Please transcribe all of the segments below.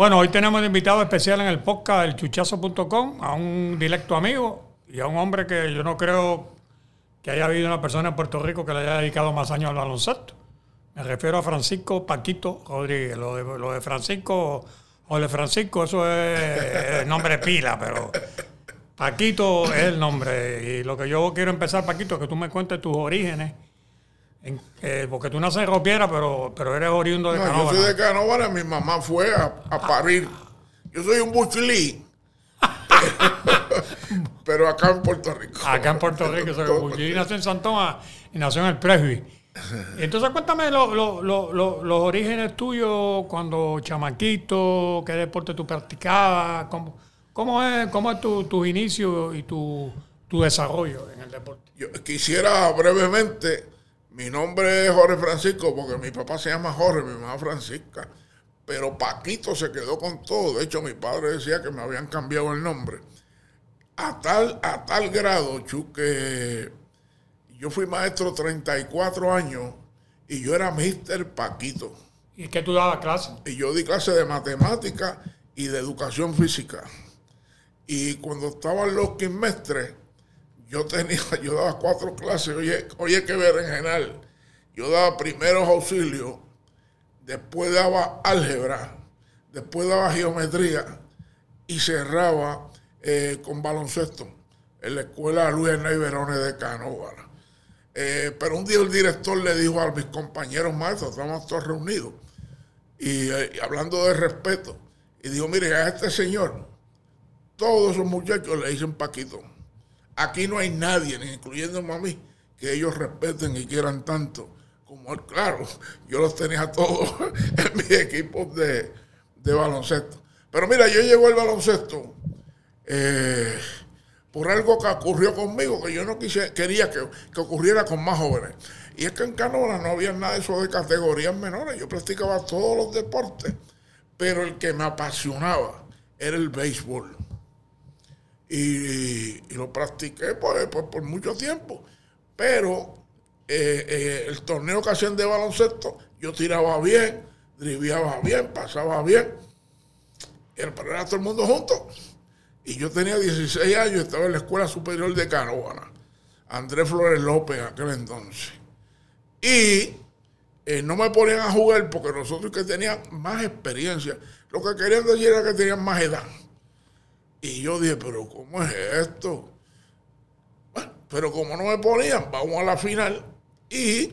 Bueno, hoy tenemos un invitado especial en el podcast del chuchazo.com a un directo amigo y a un hombre que yo no creo que haya habido una persona en Puerto Rico que le haya dedicado más años al baloncesto. Me refiero a Francisco Paquito Rodríguez. Lo de, lo de Francisco o de Francisco, eso es el nombre pila, pero Paquito es el nombre. Y lo que yo quiero empezar, Paquito, es que tú me cuentes tus orígenes. En- eh, porque tú naces en Ropiera, pero, pero eres oriundo de No, yo soy de Canóvana, mi mamá fue a, a parir. Yo soy un buchilí. pero acá en Puerto Rico. Acá en Puerto Rico, soy Buchilí nació en San Tomás y nació en el Presby. Entonces cuéntame lo- lo- lo- lo- los orígenes tuyos cuando chamaquito, qué deporte tú practicabas, cómo, cómo es, cómo es tu, tus inicios y tu, tu desarrollo en el deporte. Yo quisiera brevemente, mi nombre es Jorge Francisco porque mi papá se llama Jorge, mi mamá Francisca, pero Paquito se quedó con todo. De hecho, mi padre decía que me habían cambiado el nombre. A tal, a tal grado, Chu, que yo fui maestro 34 años y yo era Mister Paquito. ¿Y qué tú dabas clase? Y yo di clase de matemática y de educación física. Y cuando estaban los quimestres, yo tenía, yo daba cuatro clases, oye, oye que berenjenal. Yo daba primeros auxilios, después daba álgebra, después daba geometría y cerraba eh, con baloncesto en la escuela Luis Hernández Verone de Canóvara. Eh, pero un día el director le dijo a mis compañeros maestros, estábamos todos reunidos, y, eh, y hablando de respeto, y dijo, mire, a este señor, todos esos muchachos le dicen Paquito. Aquí no hay nadie, ni incluyéndome a mí, que ellos respeten y quieran tanto como él. Claro, yo los tenía todos en mis equipos de, de baloncesto. Pero mira, yo llego al baloncesto eh, por algo que ocurrió conmigo, que yo no quise, quería que, que ocurriera con más jóvenes. Y es que en Canóvana no había nada de eso de categorías menores. Yo practicaba todos los deportes, pero el que me apasionaba era el béisbol. Y, lo practiqué por, por- mucho tiempo. Pero eh, eh, el torneo que hacían de baloncesto, yo tiraba bien, driviaba bien, pasaba bien. Era, pero era todo el mundo junto. Y yo tenía 16 años, estaba en la Escuela Superior de Canóvana. Andrés Flores López aquel entonces. Y eh, no me ponían a jugar porque nosotros que tenían más experiencia, lo que querían decir era que tenían más edad. Y yo dije, pero ¿cómo es esto? Bueno, pero como no me ponían, vamos a la final. Y,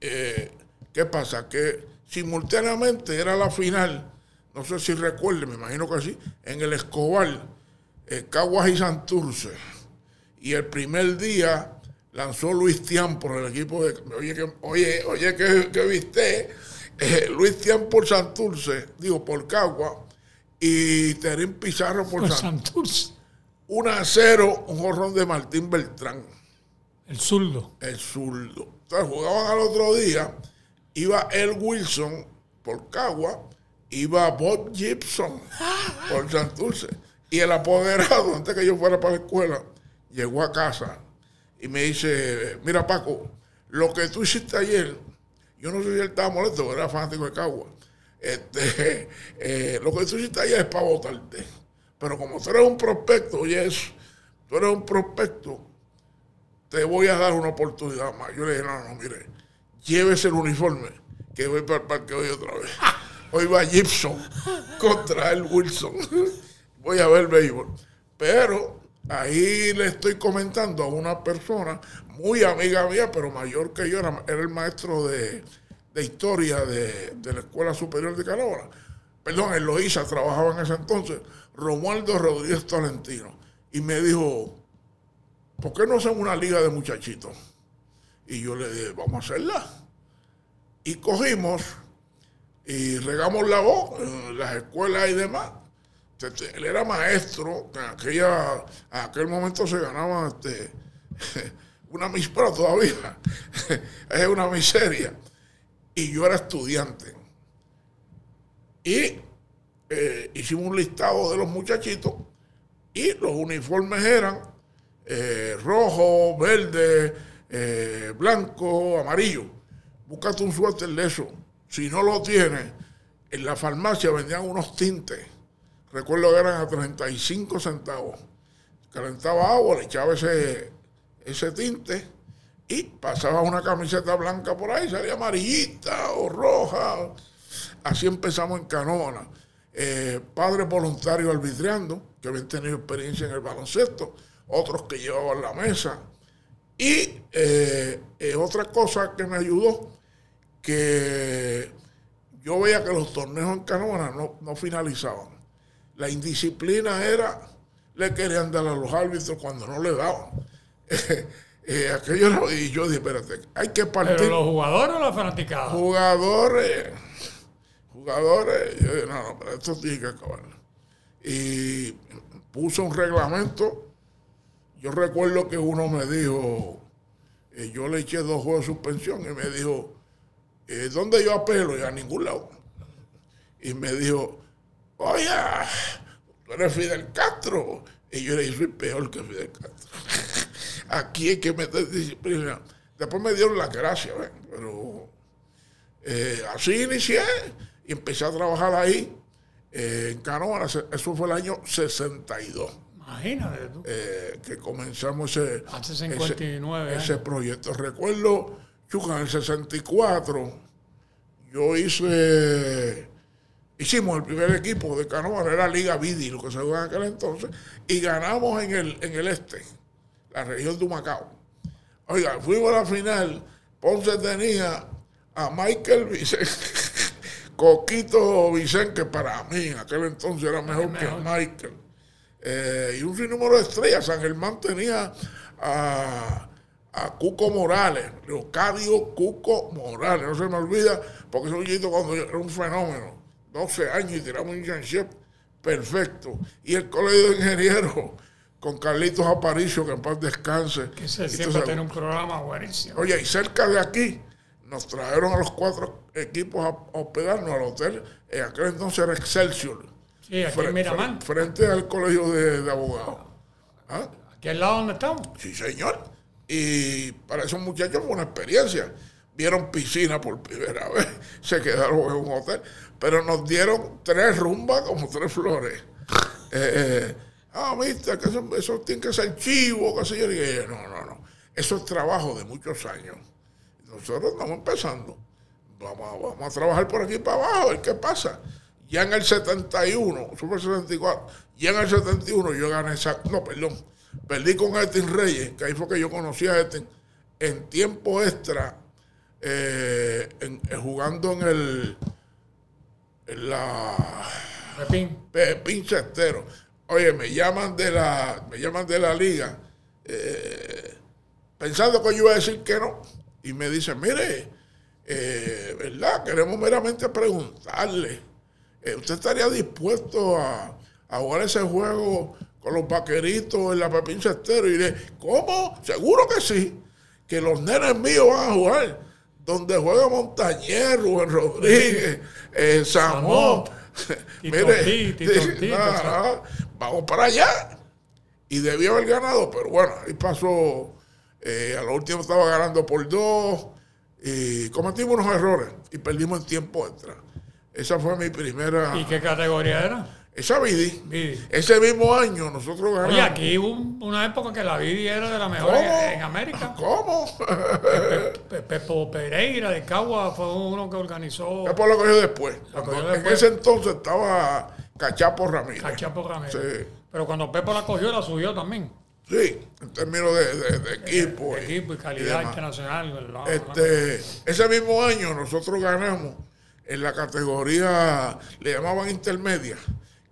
eh, ¿qué pasa? Que simultáneamente era la final, no sé si recuerden, me imagino que sí, en el Escobar, eh, Caguas y Santurce. Y el primer día lanzó Luis Tian por el equipo de. Oye, oye, oye que, viste. eh, Luis Tian por Santurce, digo, por Cagua. Y Terín Pizarro por Por Santurce. Santurce, 1 a 0, un jorrón de Martín Beltrán, el zurdo. el zurdo. Entonces jugaban al otro día. Iba El Wilson por Cagua. Iba Bob Gibson por Santurce. Y el apoderado, antes que yo fuera para la escuela, llegó a casa y me dice, mira Paco, lo que tú hiciste ayer, yo no sé si él estaba molesto, era fanático de Cagua. Este, eh, lo que tú hiciste ayer es para votarte. Pero como tú eres un prospecto, oye eso, tú eres un prospecto, te voy a dar una oportunidad más. Yo le dije, no, no, mire, llévese el uniforme, que voy para el parque hoy otra vez. Hoy va Gibson contra el Wilson. Voy a ver béisbol. Pero ahí le estoy comentando a una persona muy amiga mía, pero mayor que yo, era el maestro de, de historia de, de la Escuela Superior de Canóvana. Perdón, en Loíza trabajaba en ese entonces, Romualdo Rodríguez Tolentino. Y me dijo, ¿por qué no hacen una liga de muchachitos? Y yo le dije, vamos a hacerla. Y cogimos y regamos la voz en las escuelas y demás. Este, Él era maestro, en aquella, aquel momento se ganaba este, una mispera todavía, es una miseria. Y yo era estudiante. Y eh, hicimos un listado de los muchachitos y los uniformes eran eh, rojo, verde, eh, blanco, amarillo. Búscate un suéter de eso. Si no lo tienes, en la farmacia vendían unos tintes. Recuerdo que eran a 35 centavos. Calentaba agua, le echaba ese, ese tinte y pasaba una camiseta blanca por ahí, salía amarillita o roja. Así empezamos en Canóvana. Eh, padres voluntarios arbitrando, que habían tenido experiencia en el baloncesto, otros que llevaban la mesa. Y eh, eh, otra cosa que me ayudó, que yo veía que los torneos en Canóvana no, no finalizaban. La indisciplina era, le querían dar a los árbitros cuando no le daban. Eh, aquello y yo dije, espérate, hay que partir. ¿Pero los jugadores o los fanaticados? Jugadores, jugadores, yo dije, no, no, pero esto tiene que acabar. Y puso un reglamento. Yo recuerdo que uno me dijo, eh, yo le eché dos juegos de suspensión y me dijo, eh, ¿dónde yo apelo? Y a ningún lado. Y me dijo, oye, tú eres Fidel Castro. Y yo le dije, soy peor que Fidel Castro. Aquí hay que meter disciplina. Después me dieron las gracias, ¿ven? pero eh, así inicié y empecé a trabajar ahí eh, en Canoa. Eso fue el año 62. Imagínate tú. Eh, que comenzamos ese, Hace 59 ese, ese proyecto. Recuerdo, Chuca, en el 64, yo hice, hicimos el primer equipo de canoa, era Liga Vidi, lo que se jugaba en aquel entonces, y ganamos en el, en el este, la región de Humacao. Oiga, fuimos a la final, Ponce tenía a Michael Vicente, Coquito Vicente, que para mí en aquel entonces era mejor, que Michael. Eh, y un sinnúmero de estrellas. San Germán tenía a, a Cuco Morales, Leocadio Cuco Morales, no se me olvida, porque ese muchachito cuando yo- era un fenómeno, 12 años y tiramos un internship perfecto. Y el colegio de ingenieros con Carlitos Aparicio, que en paz descanse. Que ese Y siempre tiene un programa buenísimo. Oye, y cerca de aquí nos trajeron a los cuatro equipos a hospedarnos al hotel. En aquel entonces era Excelsior. Sí, aquí en Miramar. fre- Frente al colegio de, de abogados. ¿Ah? Aquí al lado donde estamos. Sí, señor. Y para esos muchachos fue una experiencia. Vieron piscina por primera vez, se quedaron en un hotel, pero nos dieron tres rumbas como tres flores. Eh, eh, ah, mister, que eso, eso tiene que ser chivo, qué sé yo. Y dije, no, no, no. Eso es trabajo de muchos años. Nosotros estamos empezando. Vamos, a- vamos a trabajar por aquí para abajo, a ver qué pasa. Ya en el 71, Super 74, ya en el 71 yo gané esa, no, perdón, perdí con Estin Reyes, que ahí fue que yo conocí a Estin, en tiempo extra, eh, en- eh, jugando en el, en la Pepín. Pepín Cestero. Oye, me llaman de la, me llaman de la liga, eh, pensando que yo iba a decir que no. Y me dicen, mire, eh, ¿verdad? Queremos meramente preguntarle, eh, ¿usted estaría dispuesto a, jugar ese juego con los vaqueritos en la Pepín Cestero? Y le, ¿cómo? Seguro que sí. Que los nenes míos van a jugar donde juega Montañer, Rubén Rodríguez, eh, Samón. Mire, vamos para allá. Y debió haber ganado, pero bueno, ahí pasó. eh, a lo último estaba ganando por dos. Y cometimos unos errores y perdimos en tiempo extra. Esa fue mi primera. ¿Y qué categoría era? Esa Vidi. Vidi. Ese mismo año nosotros ganamos. Oye, aquí hubo un- una época que la Vidi era de las mejores ¿Cómo? en, en América. ¿Cómo? Pe- Pepo Pereira de Cagua fue uno que organizó Después lo cogió después. Lo En ese entonces estaba Cachapo Ramírez. Cachapo Ramírez. Sí. Pero cuando Pepo la cogió, la subió también. Sí, en términos de, de- de equipo. De y- equipo y calidad internacional. ¿verdad? Este, ese mismo año nosotros ganamos en la categoría, le llamaban intermedia,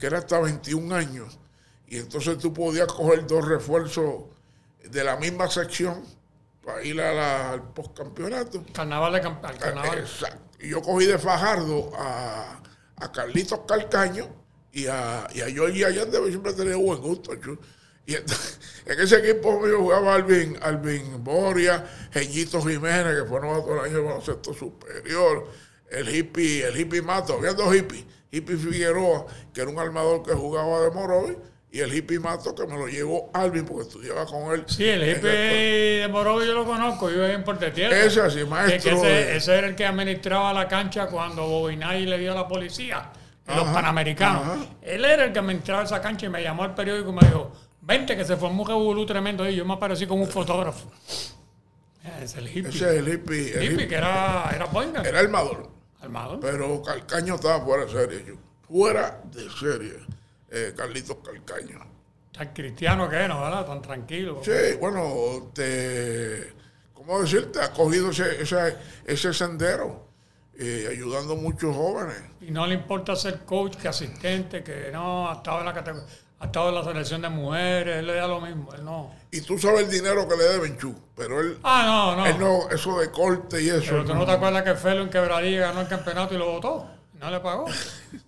que era hasta 21 años. Y entonces tú podías coger dos refuerzos de la misma sección para ir a la- al postcampeonato. Carnaval de Camp- al carnaval. Exacto. Y yo cogí de Fajardo a, a Carlitos Calcaño y a, y a Georgie Allende, siempre tenía buen gusto. Y entonces, en ese equipo mío jugaba Alvin, Alvin Boria, Geñito Jiménez, que fue novato del año de baloncesto superior, el hippie, el hippie Mato, había dos hippies, hippie Figueroa, que era un armador que jugaba de Morovi, y el hippie Mato que me lo llevó Alvin porque estudiaba con él. Sí, el hippie de Morovi yo lo conozco, yo en Puerto Tierra. Ese sí, Que- que maestro. ese, de- ese era el que administraba la cancha cuando Bobinay le dio a la policía, los Panamericanos. ajá. Él era el que administraba esa cancha y me llamó al periódico y me dijo, vente que se formó un revolú tremendo y yo me aparecí como un fotógrafo. Ese es el hippie. ese es el hippie. el hippie, hippie. que era, era guard, Era armador. Armado. Pero Calcaño estaba fuera de serie. Yo. Fuera de serie. Eh, Carlitos Calcaño. Tan cristiano que era, ¿verdad? Tan tranquilo. Sí, bueno, te, ¿cómo decirte? Ha cogido ese, ese, ese sendero, eh, ayudando a muchos jóvenes. Y no le importa ser coach que asistente, que no, ha estado en la categoría, ha estado en la selección de mujeres, él le da lo mismo, él no. Y tú sabes el dinero que le deben, Chu, pero él, Ah, no, no. él no, eso de corte y eso. Pero tú no te acuerdas que Felo en Quebradilla ganó el campeonato y lo votó. No le pagó.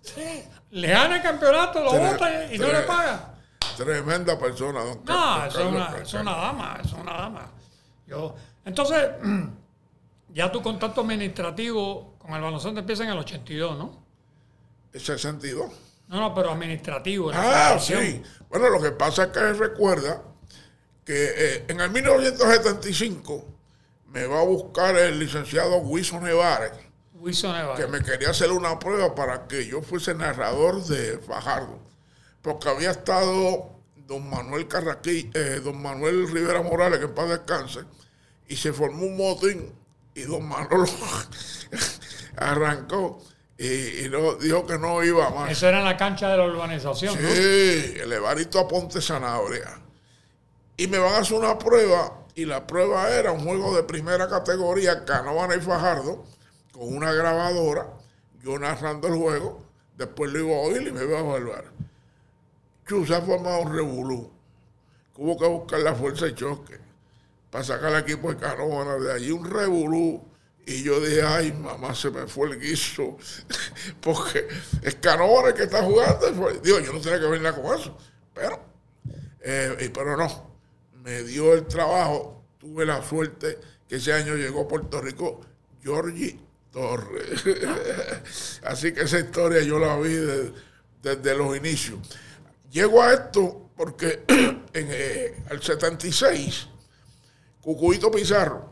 Sí. Le gana el campeonato, lo vota y no le paga. Tremenda persona, don No, es una, es una dama, es una dama. Yo, entonces, ya tu contacto administrativo con el baloncesto empieza en el 82, ¿no? El 62. No, no, pero administrativo. Ah, sí. Bueno, lo que pasa es que recuerda que eh, en el 1975 me va a buscar el licenciado Wilson Nevares, Wilson Evans. que me quería hacer una prueba para que yo fuese narrador de Fajardo. Porque había estado don Manuel Carraquí, eh, don Manuel Rivera Morales, que en paz descanse, y se formó un motín y don Manolo arrancó y, y no, dijo que no iba más. Eso era en la cancha de la urbanización, ¿no? Sí, el Evarito Aponte Sanabria. Y me van a hacer una prueba, y la prueba era un juego de primera categoría, Canóvana y Fajardo, con una grabadora, yo narrando el juego, después lo iba a oír y me iba a volver. Chu, se ha formado un revolú. Hubo que buscar la fuerza de choque para sacar al equipo de Canóvana de allí, un revolú. Y yo dije, ay, mamá, se me fue el guiso. Porque es el que está jugando. Digo, yo no tenía que ver nada con eso. Pero, eh, pero no, me dio el trabajo. Tuve la suerte que ese año llegó Puerto Rico Georgie Torres. Así que esa historia yo la vi de- desde los inicios. Llego a esto porque en eh, el 76, Cucuito Pizarro,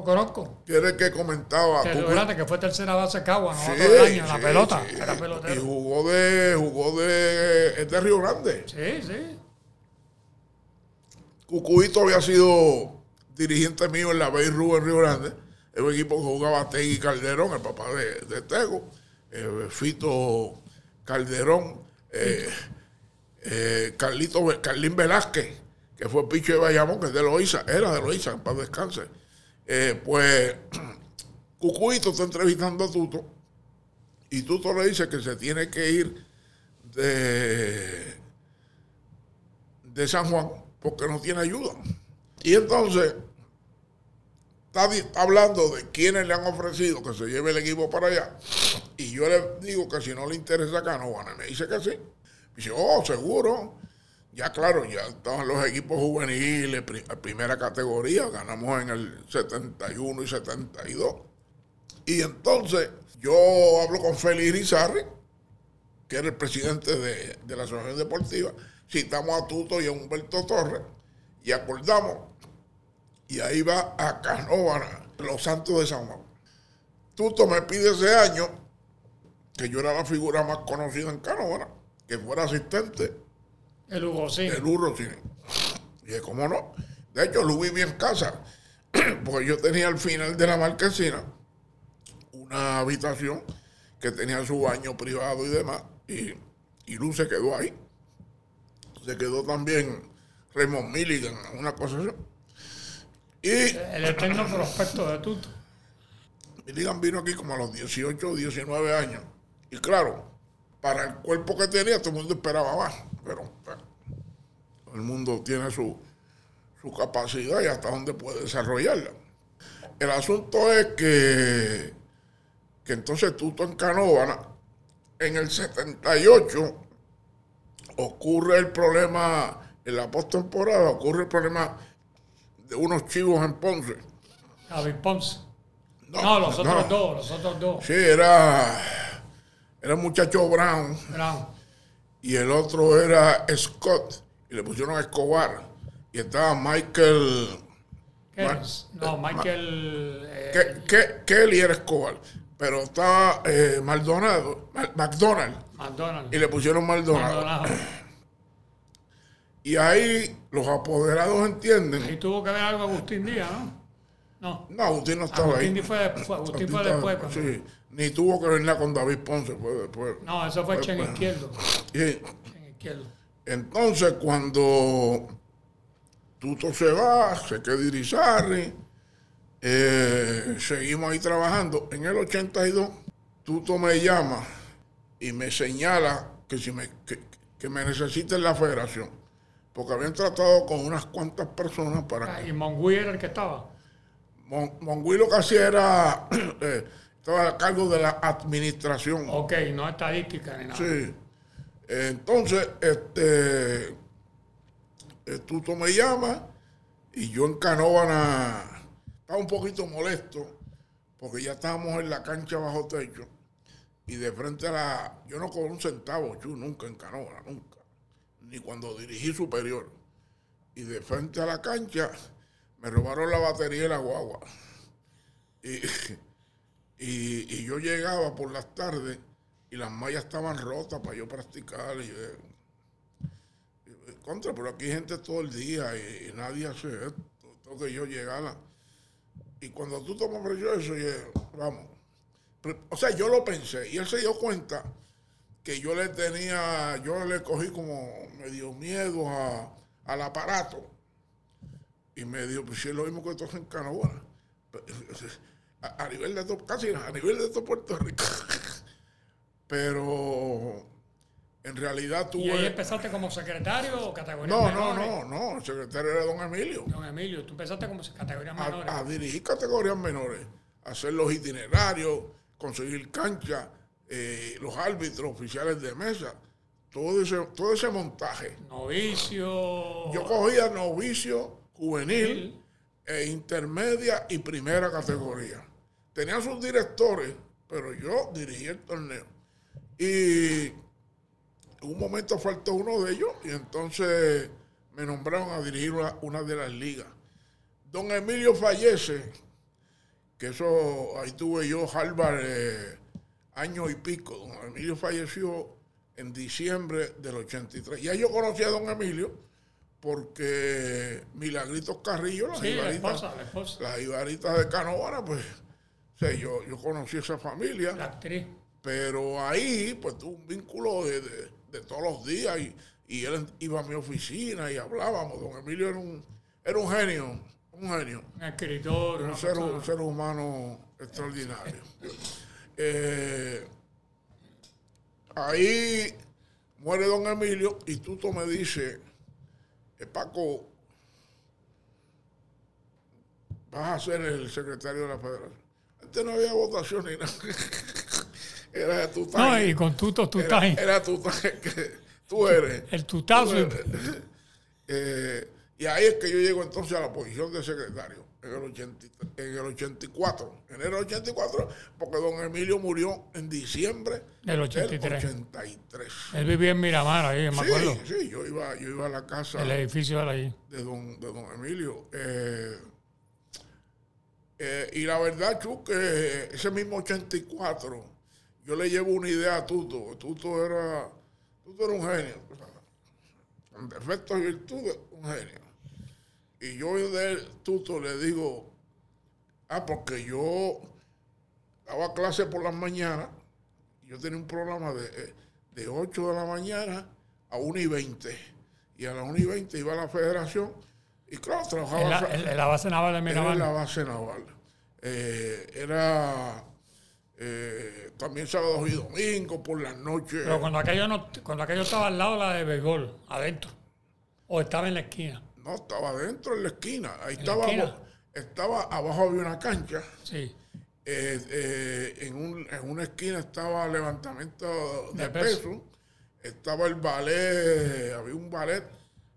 Lo conozco. el que comentaba. Fíjate que fue tercera base Cagua, Sí, nosotros el año, la sí, pelota. sí. Era Y pelotero. jugó de, jugó de, es de Río Grande. Sí, sí. Cucuito había sido dirigente mío en la Bay Rú en Río Grande. Es un equipo que jugaba Tegui Calderón, el papá de, de Tego, eh, Fito Calderón, eh, eh, Carlito, Carlín Velázquez, que fue picho de Bayamón, que es de Loíza, era de Loíza, en paz descanse. Eh, pues Cucuito está entrevistando a Tuto y Tuto le dice que se tiene que ir de, San Juan porque no tiene ayuda. Y entonces está hablando de quienes le han ofrecido que se lleve el equipo para allá. Y yo le digo que si no le interesa Canóvana, me dice que sí. dice, oh, seguro. Ya claro, ya estaban los equipos juveniles, pri- primera categoría, ganamos en el 71 y 72. Y entonces yo hablo con Félix Irizarri, que era el presidente de, de la Asociación Deportiva, citamos a Tuto y a Humberto Torres y acordamos. Y ahí va a Canóvana, los Santos de San Juan. Tuto me pide ese año que yo era la figura más conocida en Canóvana, que fuera asistente El Hugo sí. el Urro Cine. Y dije, ¿cómo no? De hecho, lo viví en casa, porque yo tenía al final de la marquesina una habitación que tenía su baño privado y demás, y, y Luz se quedó ahí. Se quedó también Raymond Milligan, una cosa así. Y El eterno prospecto de Tuto. Milligan vino aquí como a los 18 o 19 años. Y claro, para el cuerpo que tenía, todo el mundo esperaba más. Pero el mundo tiene su, su capacidad y hasta dónde puede desarrollarla. El asunto es que, que entonces Tuto en Canóvana, en el 78, ocurre el problema, en la postemporada, ocurre el problema de unos chivos en Ponce. David Ponce. No, los otros no. dos, los otros dos. Sí, era, era un muchacho Brown Brown. Y el otro era Scott, y le pusieron Escobar, y estaba Michael... No, Michael. eh, Ke- Ke- Kelly era Escobar, pero estaba eh, Maldonado, Ma- McDonald, McDonald. y le pusieron Maldonado. Maldonado. Y ahí los apoderados entienden. Ahí tuvo que ver algo Agustín Díaz, ¿no? No. No, Agustín no estaba Agustín ahí. Fue, después- Agustín fue después. cuando- sí, ni tuvo que ver nada con David Ponce, fue después. No, eso fue Chen Izquierdo. Y Chen Izquierdo. entonces, cuando Tuto se va, se queda Irizarry, eh, seguimos ahí trabajando. En el 82, Tuto me llama y me señala que, si me, que, que me necesita en la federación. Porque habían tratado con unas cuantas personas para Ah, Y Mongui era el que estaba. Mon- Mongui lo que hacía era, eh, estaba a cargo de la administración. Ok, no estadística ni nada. Sí. Entonces, este, eh, Tuto me llama y yo en Canóvana estaba un poquito molesto porque ya estábamos en la cancha bajo techo y de frente a la... Yo no cobro un centavo, chu, nunca en Canóvana, nunca. Ni cuando dirigí superior. Y de frente a la cancha me robaron la batería y la guagua. Y, y, y yo llegaba por las tardes y las mallas estaban rotas para yo practicar. Y, eh, contra, pero aquí hay gente todo el día y, nadie hace esto. Tengo que yo llegara. Y cuando tú tomas eso, yo, vamos. O sea, yo lo pensé y él se dio cuenta que yo le tenía, yo le cogí como medio miedo a- al aparato. Y me dijo, pues si es lo mismo que todos en Canóvana. A, a nivel de todo, casi a nivel de todo Puerto Rico. Pero en realidad ¿Y ahí tuve. empezaste como secretario o categoría No, no, menores? no, no. El secretario era don Emilio. Don Emilio, tú empezaste como categoría menores. A, a dirigir categorías menores, hacer los itinerarios, conseguir cancha, eh, los árbitros oficiales de mesa, todo ese, todo ese montaje. Novicio. Yo cogía novicio, juvenil, e intermedia y primera categoría. Tenía sus directores, pero yo dirigía el torneo. Y en un momento faltó uno de ellos y entonces me nombraron a dirigir una, una de las ligas. Don Emilio fallece, que eso, ahí tuve yo Harvard eh, año y pico. Don Emilio falleció en diciembre del 83. Ya yo conocí a don Emilio porque Milagritos Carrillo, las Sí, la ibaritas, esposa, la esposa. las ibaritas de Canóvana, pues, o sea, yo, yo conocí esa familia. La actriz. Pero ahí, pues tuve un vínculo de, de- de todos los días y, y él iba a mi oficina y hablábamos. Don Emilio era un, era un genio, un genio, Un escritor. un ser, un ser humano extraordinario. Eh, ahí muere don Emilio y Tuto me dice, Paco, vas a ser el secretario de la federación. Antes no había votación ni nada. Era de tu No, y con tutos estás Era, era tu que tú eres. El tutazo. Eh, y ahí es que yo llego entonces a la posición de secretario, en el, 80 en el 84, enero del 84, porque don Emilio murió en diciembre Del 83. 83. Él vivía en Miramar, ahí, me acuerdo. Sí, sí, yo iba, yo iba a la casa El edificio de ahí. de don, de don Emilio. Eh, eh, y la verdad, Chu, que ese mismo 84, yo le llevo una idea a Tuto. Tuto era, Tuto era un genio. Con defectos y virtudes, un genio. Y yo de Tuto le digo, ah, porque yo daba clase por las mañanas, yo tenía un programa de, de 8 de la mañana a 1 y 20. Y a las 1 y 20 iba a la federación y claro, trabajaba En la, en- en la base naval de era Miramar. en la base naval. Eh, era eh, también sábados y domingos por las noches. Pero cuando aquello, no, cuando aquello estaba al lado la de béisbol, adentro. O estaba en la esquina. No, estaba adentro en la esquina. Ahí ¿En la estaba, esquina? estaba abajo había una cancha. Sí. Eh, eh, en, un- en una esquina estaba levantamiento de, De peso. peso. Estaba el ballet, había un ballet.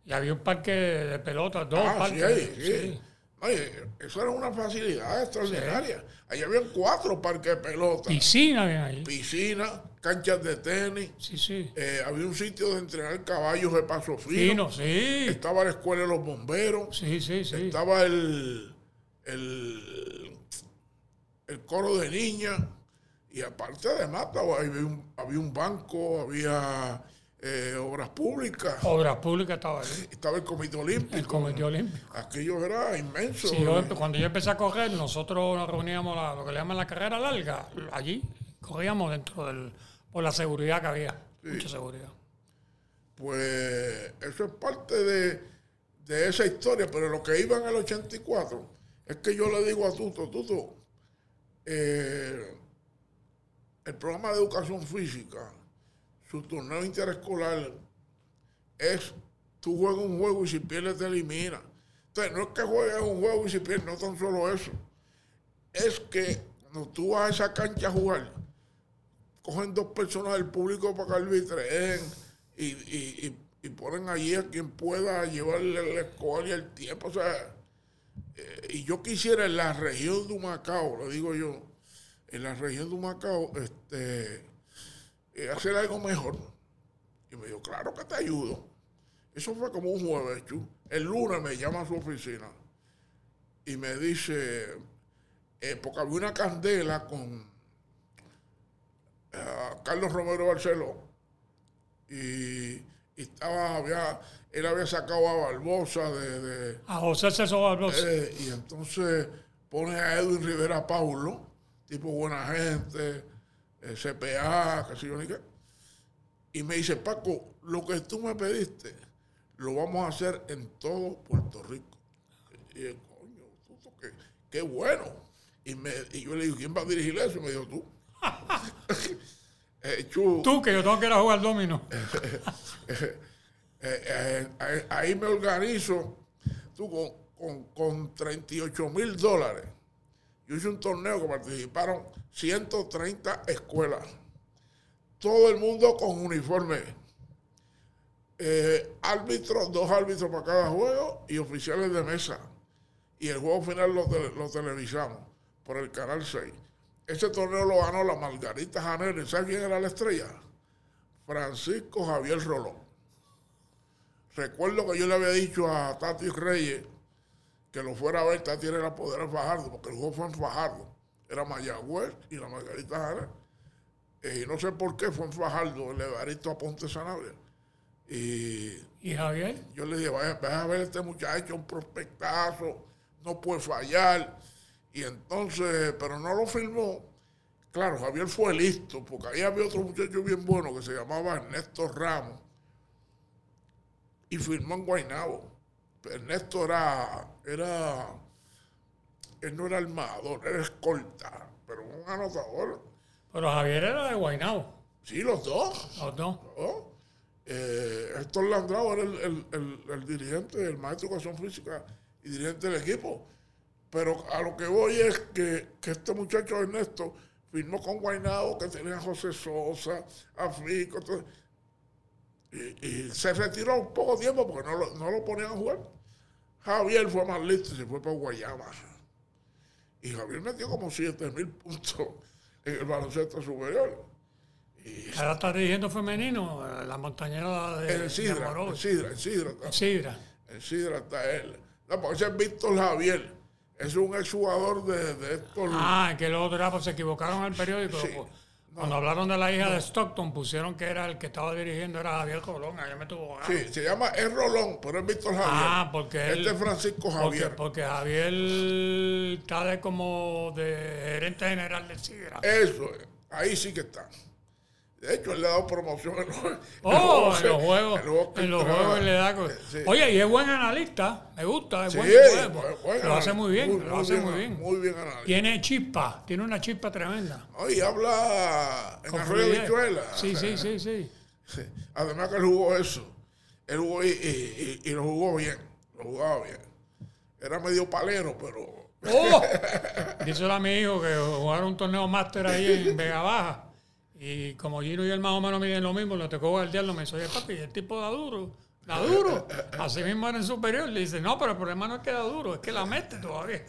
Y había un parque de pelotas, dos Ah, parques. sí, ahí, sí. Oye, eso era una facilidad extraordinaria. Allí habían cuatro parques de pelota. Piscina había ahí. Piscina, canchas de tenis. Sí, sí. eh, había un sitio de entrenar caballos de paso fino. Fino, sí. Estaba la escuela de los bomberos. Sí, sí, sí. Estaba el, el, el coro de niñas. Y aparte además estaba- había, un, había un banco, había eh, obras públicas, Obras públicas estaba ahí. estaba el comité olímpico. El Comité Olímpico. Aquello era inmenso. Sí, yo cuando yo empecé a correr, nosotros nos reuníamos la- lo que le llaman la carrera larga, allí, corríamos dentro del, por la seguridad que había, mucha seguridad. Pues eso es parte de, de esa historia, pero lo que iba en el 84 es que yo le digo a Tuto, Tuto, eh, el programa de educación física, su torneo interescolar, es tú juegas un juego y si pierdes te elimina. Entonces, no es que juegues un juego y si pierdes, no tan solo eso. Es que cuando tú vas a esa cancha a jugar, cogen dos personas del público para que arbitren y, y, y, y ponen allí a quien pueda llevarle el escobar y el tiempo. O sea, eh, y yo quisiera en la región de Humacao, lo digo yo, en la región de Humacao, este, eh, hacer algo mejor. Y me dijo, claro que te ayudo. Eso fue como un jueves, Chu. El lunes me llama a su oficina y me dice, eh, porque había una candela con a Carlos Romero Barceló y, y estaba, había, él había sacado a Barbosa de, de- A José César Barbosa. eh, y entonces pone a Edwin Rivera Paulo, tipo buena gente, eh, CPA, que sé yo ni qué. Y me dice, Paco, lo que tú me pediste, lo vamos a hacer en todo Puerto Rico. Y yo, coño, qué, qué bueno. Y, me, y yo le digo, ¿quién va a dirigir eso? Y me dijo, tú. Eh, Tú, que yo tengo que ir a jugar domino. eh, eh, ahí- ahí me organizo tú con, con, con 38 mil dólares. Yo hice un torneo que participaron 130 escuelas. Todo el mundo con uniforme. Eh, árbitros, dos árbitros para cada juego y oficiales de mesa. Y el juego final lo, tele- lo televisamos por el Canal 6. Ese torneo lo ganó la Margarita Janero. ¿Y ¿Sabes quién era la estrella? Francisco Javier Rolón. Recuerdo que yo le había dicho a Tati Reyes que lo fuera a ver, Tati era la poder Fajardo, porque el juego fue en Fajardo. Era Mayagüez y la Margarita Jara. Eh, y no sé por qué fue en Fajardo, el Evaristo Aponte Sanabria. Y ¿Y Javier? yo le dije, vaya, vaya a ver este muchacho, un prospectazo, no puede fallar. Y entonces, pero no lo firmó. Claro, Javier fue listo, porque ahí había otro muchacho bien bueno que se llamaba Ernesto Ramos. Y firmó en Guaynabo. Ernesto era, era, él no era armador, era escolta, pero un anotador. Pero Javier era de Guaynabo. Sí, los dos. Los dos. ¿no? Eh, Héctor Landrao era el, el- el- el dirigente, el maestro de educación física y dirigente del equipo. Pero a lo que voy es que, que este muchacho Ernesto firmó con Guaynabo, que tenía a José Sosa, a Fico, todo. y, y se retiró un poco tiempo porque no lo, no lo ponían a jugar. Javier fue más listo y se fue para Guayama. Y Javier metió como 7 mil puntos en el baloncesto superior. Y Ahora está dirigiendo femenino, eh, la montañera de, en el Sidra, en Sidra, en Sidra. está. Sidra. En Sidra está él. No, porque ese es Víctor Javier. Es un exjugador de, de estos. Ah, que el otro era, pues se equivocaron en el periódico. Sí. pues, Cuando hablaron de la hija de Stockton, pusieron que era el que estaba dirigiendo, era Javier Colón. Ahí me tuvo ganas. Sí, se llama Es Rolón, pero es Víctor Javier. Ah, porque él. Este es Francisco Javier. porque Javier está de como de gerente general de Sidra. Eso, es. ahí sí que está. De hecho, él le ha dado promoción en los, Oh, en los juegos, en los en juegos él le da. sí. Oye, y es buen analista, me gusta, es Sí, buen, buen- lo hace muy bien, muy- lo hace muy bien. Muy bien analizado. Tiene chispa, tiene una chispa tremenda. Oye, habla en Con Arroyo. Bichuela. Sí, sí, sí, sí. Sí. Además que él jugó eso. Él jugó y, y- y- y lo jugó bien. Lo jugaba bien. Era medio palero, pero... ¡Oh! Díselo a mi hijo que jugaron un torneo máster ahí en Vega Baja. Y como Gino y él más o menos miden lo mismo, le tocó guardiarlo. Me dice, oye, papi, el tipo da duro. Da duro. Así mismo era en superior. Le dice, no, pero el problema no es que da duro, es que la mete todavía.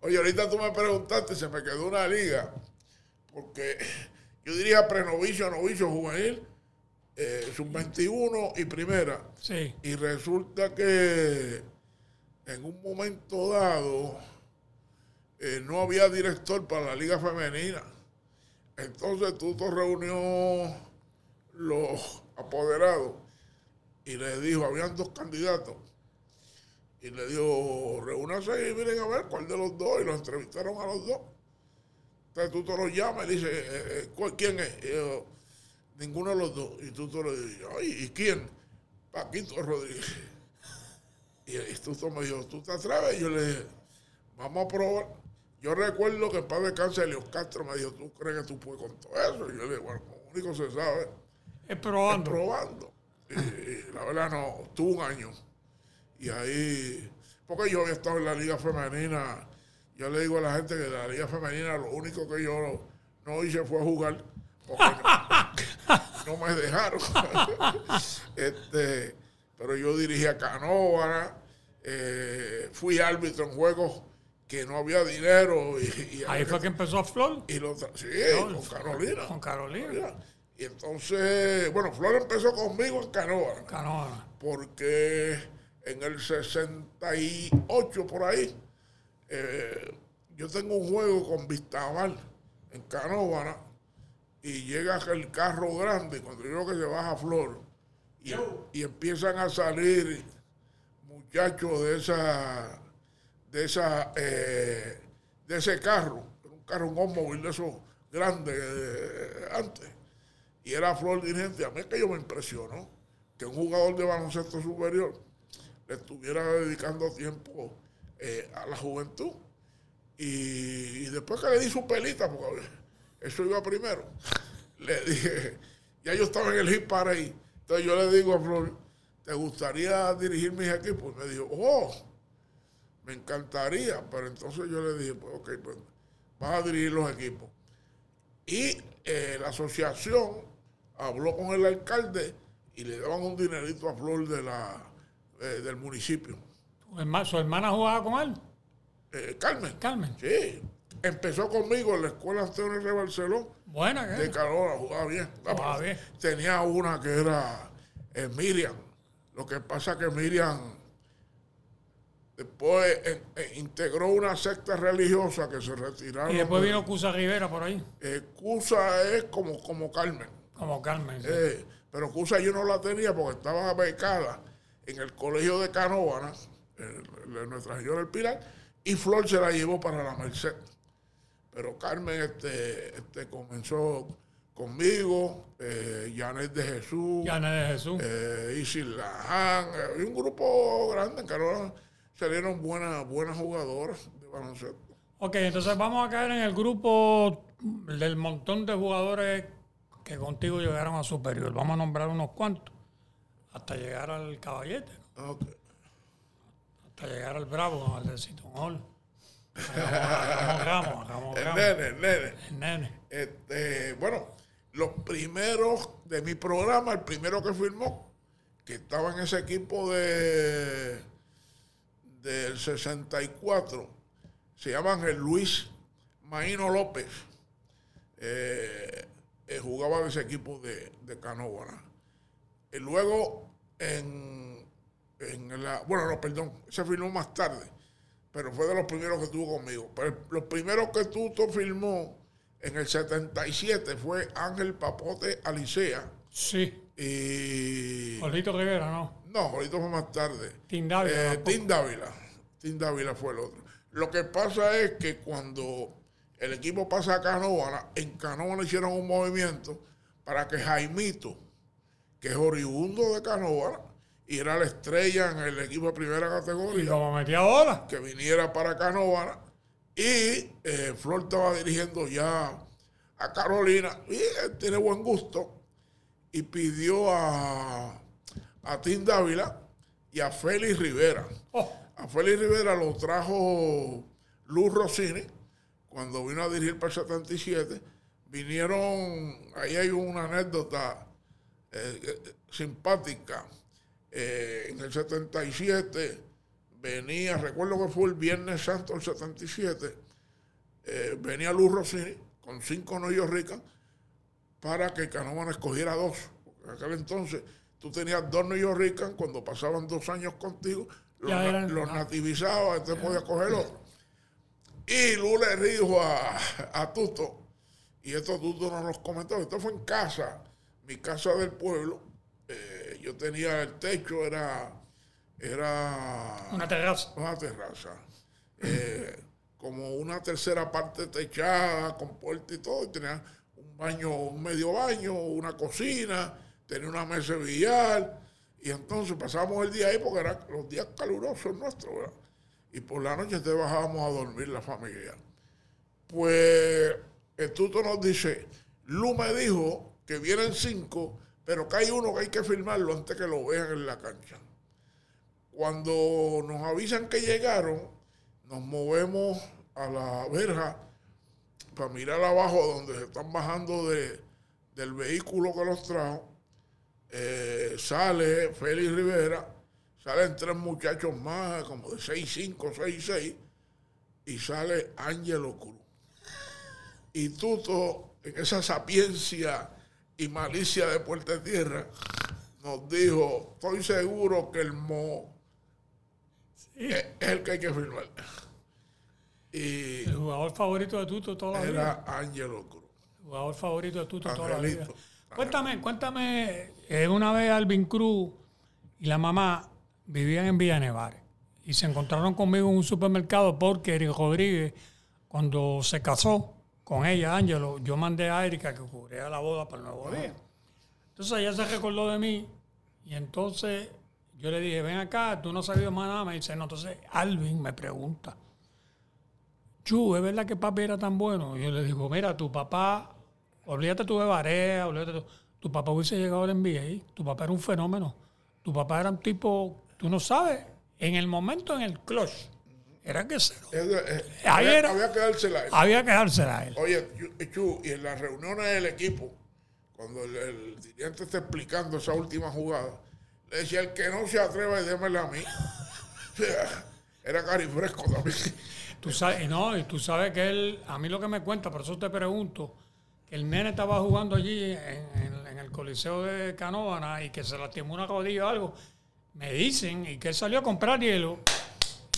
Oye, ahorita tú me preguntaste, se me quedó una liga, porque yo diría prenovicio, novicio, juvenil, eh, sub-21 y primera. Sí. Y resulta que en un momento dado eh, no había director para la liga femenina. Entonces Tuto reunió los apoderados y le dijo, habían dos candidatos. Y le dijo, reúnanse y miren a ver cuál de los dos. Y lo entrevistaron a los dos. Entonces Tuto los llama y dice, eh, eh, ¿cuál- ¿quién es? Y yo, ninguno de los dos. Y Tuto le dice, ay, ¿y quién? Paquito Rodríguez. Y el Tuto me dijo, ¿tú te atreves? Y yo le dije, vamos a probar. Yo recuerdo que el padre cáncer, Leos Castro, me dijo, ¿tú crees que tú puedes con todo eso? Y yo le dije, bueno, lo único que se sabe Es probando. probando. Y, y la verdad no, tuvo un año. Y ahí, porque yo había estado en la liga femenina, yo le digo a la gente que la liga femenina lo único que yo no hice fue jugar, porque no, no me dejaron. este, pero yo dirigía Canóvara, eh, fui árbitro en juegos que no había dinero y, y Ahí fue que empezó Flor y lo sí, con Carolina. con Carolina. Y entonces, bueno, Flor empezó conmigo en canoa, Canoa. porque en el 68 por ahí, eh, yo tengo un juego con Vistamar en Canóvana y llega el carro grande, cuando yo veo que se baja Flor, y, y empiezan a salir muchachos de esa, de esa, eh, de ese carro, un carro, un móvil de esos grandes eh, antes y era Flor dirigente. A mí es que yo me impresionó que un jugador de baloncesto superior le estuviera dedicando tiempo eh, a la juventud. Y, y después que le di su pelita, porque eso iba primero, le dije, ya yo estaba en el hit para ahí. Entonces yo le digo a Flor, ¿te gustaría dirigir mis equipos? Y me dijo, oh, me encantaría. Pero entonces yo le dije, pues ok, pues vas a dirigir los equipos. Y eh, la asociación habló con el alcalde y le daban un dinerito a Flor de la, eh, del municipio. Su hermana jugaba con él, Eh, Carmen. Carmen. Sí. Empezó conmigo en la escuela Antonio R. Barceló Buena, de ¿qué? Carora, jugaba bien. Jugaba bien. Tenía una que era eh, Miriam. Lo que pasa que Miriam después eh, eh, integró una secta religiosa que se retiraron. Y después de- vino Cusa Rivera por ahí, Eh, Cusa es como, como Carmen. como Carmen. sí. Pero Cusa yo no la tenía porque estaba becada en el colegio de Canóvana, en- de Nuestra Señora del Pilar, y Flor se la llevó para la Merced. Pero Carmen este, este comenzó conmigo, eh, Janet de Jesús, Llanes de Jesús. eh, eh, y un grupo grande en Canóvana. Salieron buenas, buenas jugadoras de baloncesto. Ok, entonces vamos a caer en el grupo del montón de jugadores que contigo llegaron a superior. Vamos a nombrar unos cuantos. Hasta llegar al caballete, ¿no? Ok. hasta llegar al bravo, al de Citon Hall. Ramos, hagamos El Ramos. nene, el nene. El nene. Este, bueno, los primeros de mi programa, el primero que firmó, que estaba en ese equipo de del 64, se llama Ángel Luis Maíno López. Eh, eh, jugaba en ese equipo de, de. Y luego en, en la, bueno, no, perdón, se firmó más tarde, pero fue de los primeros que tuvo conmigo. Pero los primeros que Tuto firmó en el 77 fue Ángel Papote Alicea Sí. Y... Olito Rivera, ¿no? No, ahorita fue más tarde. Tim Dávila, Eh. Tim Dávila. Tim Dávila fue el otro. Lo que pasa es que cuando el equipo pasa a Canóvana, en Canóvana hicieron un movimiento para que Jaimito, que es oriundo de Canóvana, y era la estrella en el equipo de primera Y categoría, como metía bola. que viniera para Canóvana. Y eh, Flor estaba dirigiendo ya a Carolina, y él tiene buen gusto, y pidió a, a Tim Dávila y a Félix Rivera. Oh, A Félix Rivera lo trajo Luz Rossini cuando vino a dirigir para el 77. Vinieron, ahí hay una anécdota eh, eh, simpática. Eh, en el 77 venía, recuerdo que fue el Viernes Santo del 77, eh, venía Luz Rossini con cinco noyos ricas para que Canóvana escogiera dos. en aquel entonces tú tenías dos noyos ricas, cuando pasaban dos años contigo, los, los nativizabas, entonces podías coger otro. Y Luz le dijo a, a Tuto, y esto Tuto nos los comentó, esto fue en casa, mi casa del pueblo, eh, yo tenía el techo, era era una terraza. Una terraza. Eh, como una tercera parte techada, con puerta y todo, y tenía baño, un medio baño, una cocina, tenía una mesa de billar, y entonces pasábamos el día ahí porque eran los días calurosos nuestros, ¿verdad? Y por la noche te bajábamos a dormir la familia. Pues el tuto nos dice, Lu me dijo que vienen cinco, pero que hay uno que hay que firmarlo antes que lo vean en la cancha. Cuando nos avisan que llegaron, nos movemos a la verja para mirar abajo donde se están bajando del vehículo que los trajo. Eh, sale Félix Rivera, salen tres muchachos más, como de 6'5, 6'6, y sale Ángelo Cruz. Y Tuto, en esa sapiencia y malicia de Puerta Tierra, nos dijo, estoy seguro que el Mo es el que hay que firmar. Y el jugador favorito de Tuto toda la vida. Era Ángelo Cruz. El jugador favorito de Tuto toda la vida. Cuéntame, cuéntame, eh, una vez Alvin Cruz y la mamá vivían en Villa Nevares y se encontraron conmigo en un supermercado porque Eric Rodríguez, cuando se casó con ella, Ángelo, yo mandé a Erika que cubriera la boda para el nuevo día. Entonces ella se recordó de mí y entonces yo le dije, ven acá, tú no sabías más nada. Me dice, no. Entonces Alvin me pregunta, Chu, ¿es verdad que papi era tan bueno? Y yo le digo, mira, tu papá, olvídate tú de Barea, olvídate tú. Tu papá hubiese llegado al NBA, tu papá era un fenómeno. Tu papá era un tipo, tú no sabes, en el momento en el clutch, era que cero. Eh, había, que dársela a él. Había que dársela a él. Oye, Chu, y en las reuniones del equipo, cuando el, el dirigente está explicando esa última jugada, le decía, el que no se atreva, démela a mí. Era carifresco también. Tú sabes, no, y tú sabes que él, a mí lo que me cuenta, por eso te pregunto, que el nene estaba jugando allí en, el Coliseo de Canóvana y que se lastimó una rodilla o algo. Me dicen, y que él salió a comprar hielo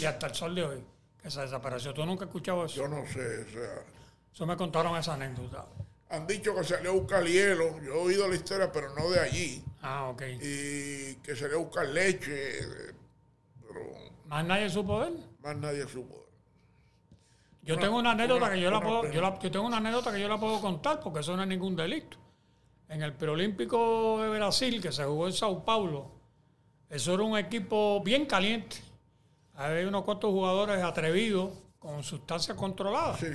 y hasta el sol de hoy, que se desapareció. ¿Tú nunca has escuchado eso? Yo no sé, o sea. Eso me contaron esa anécdota han dicho que salió a buscar hielo. Yo he oído la historia, pero no de allí. Ah, ok. Y que salió a buscar leche. Pero ¿Más nadie supo de él? Más nadie supo de él. Yo tengo una anécdota que yo la puedo, yo, tengo una anécdota que yo la puedo contar porque eso no es ningún delito. En el preolímpico de Brasil, que se jugó en Sao Paulo, eso era un equipo bien caliente. Había unos cuantos jugadores atrevidos con sustancias controladas. Sí.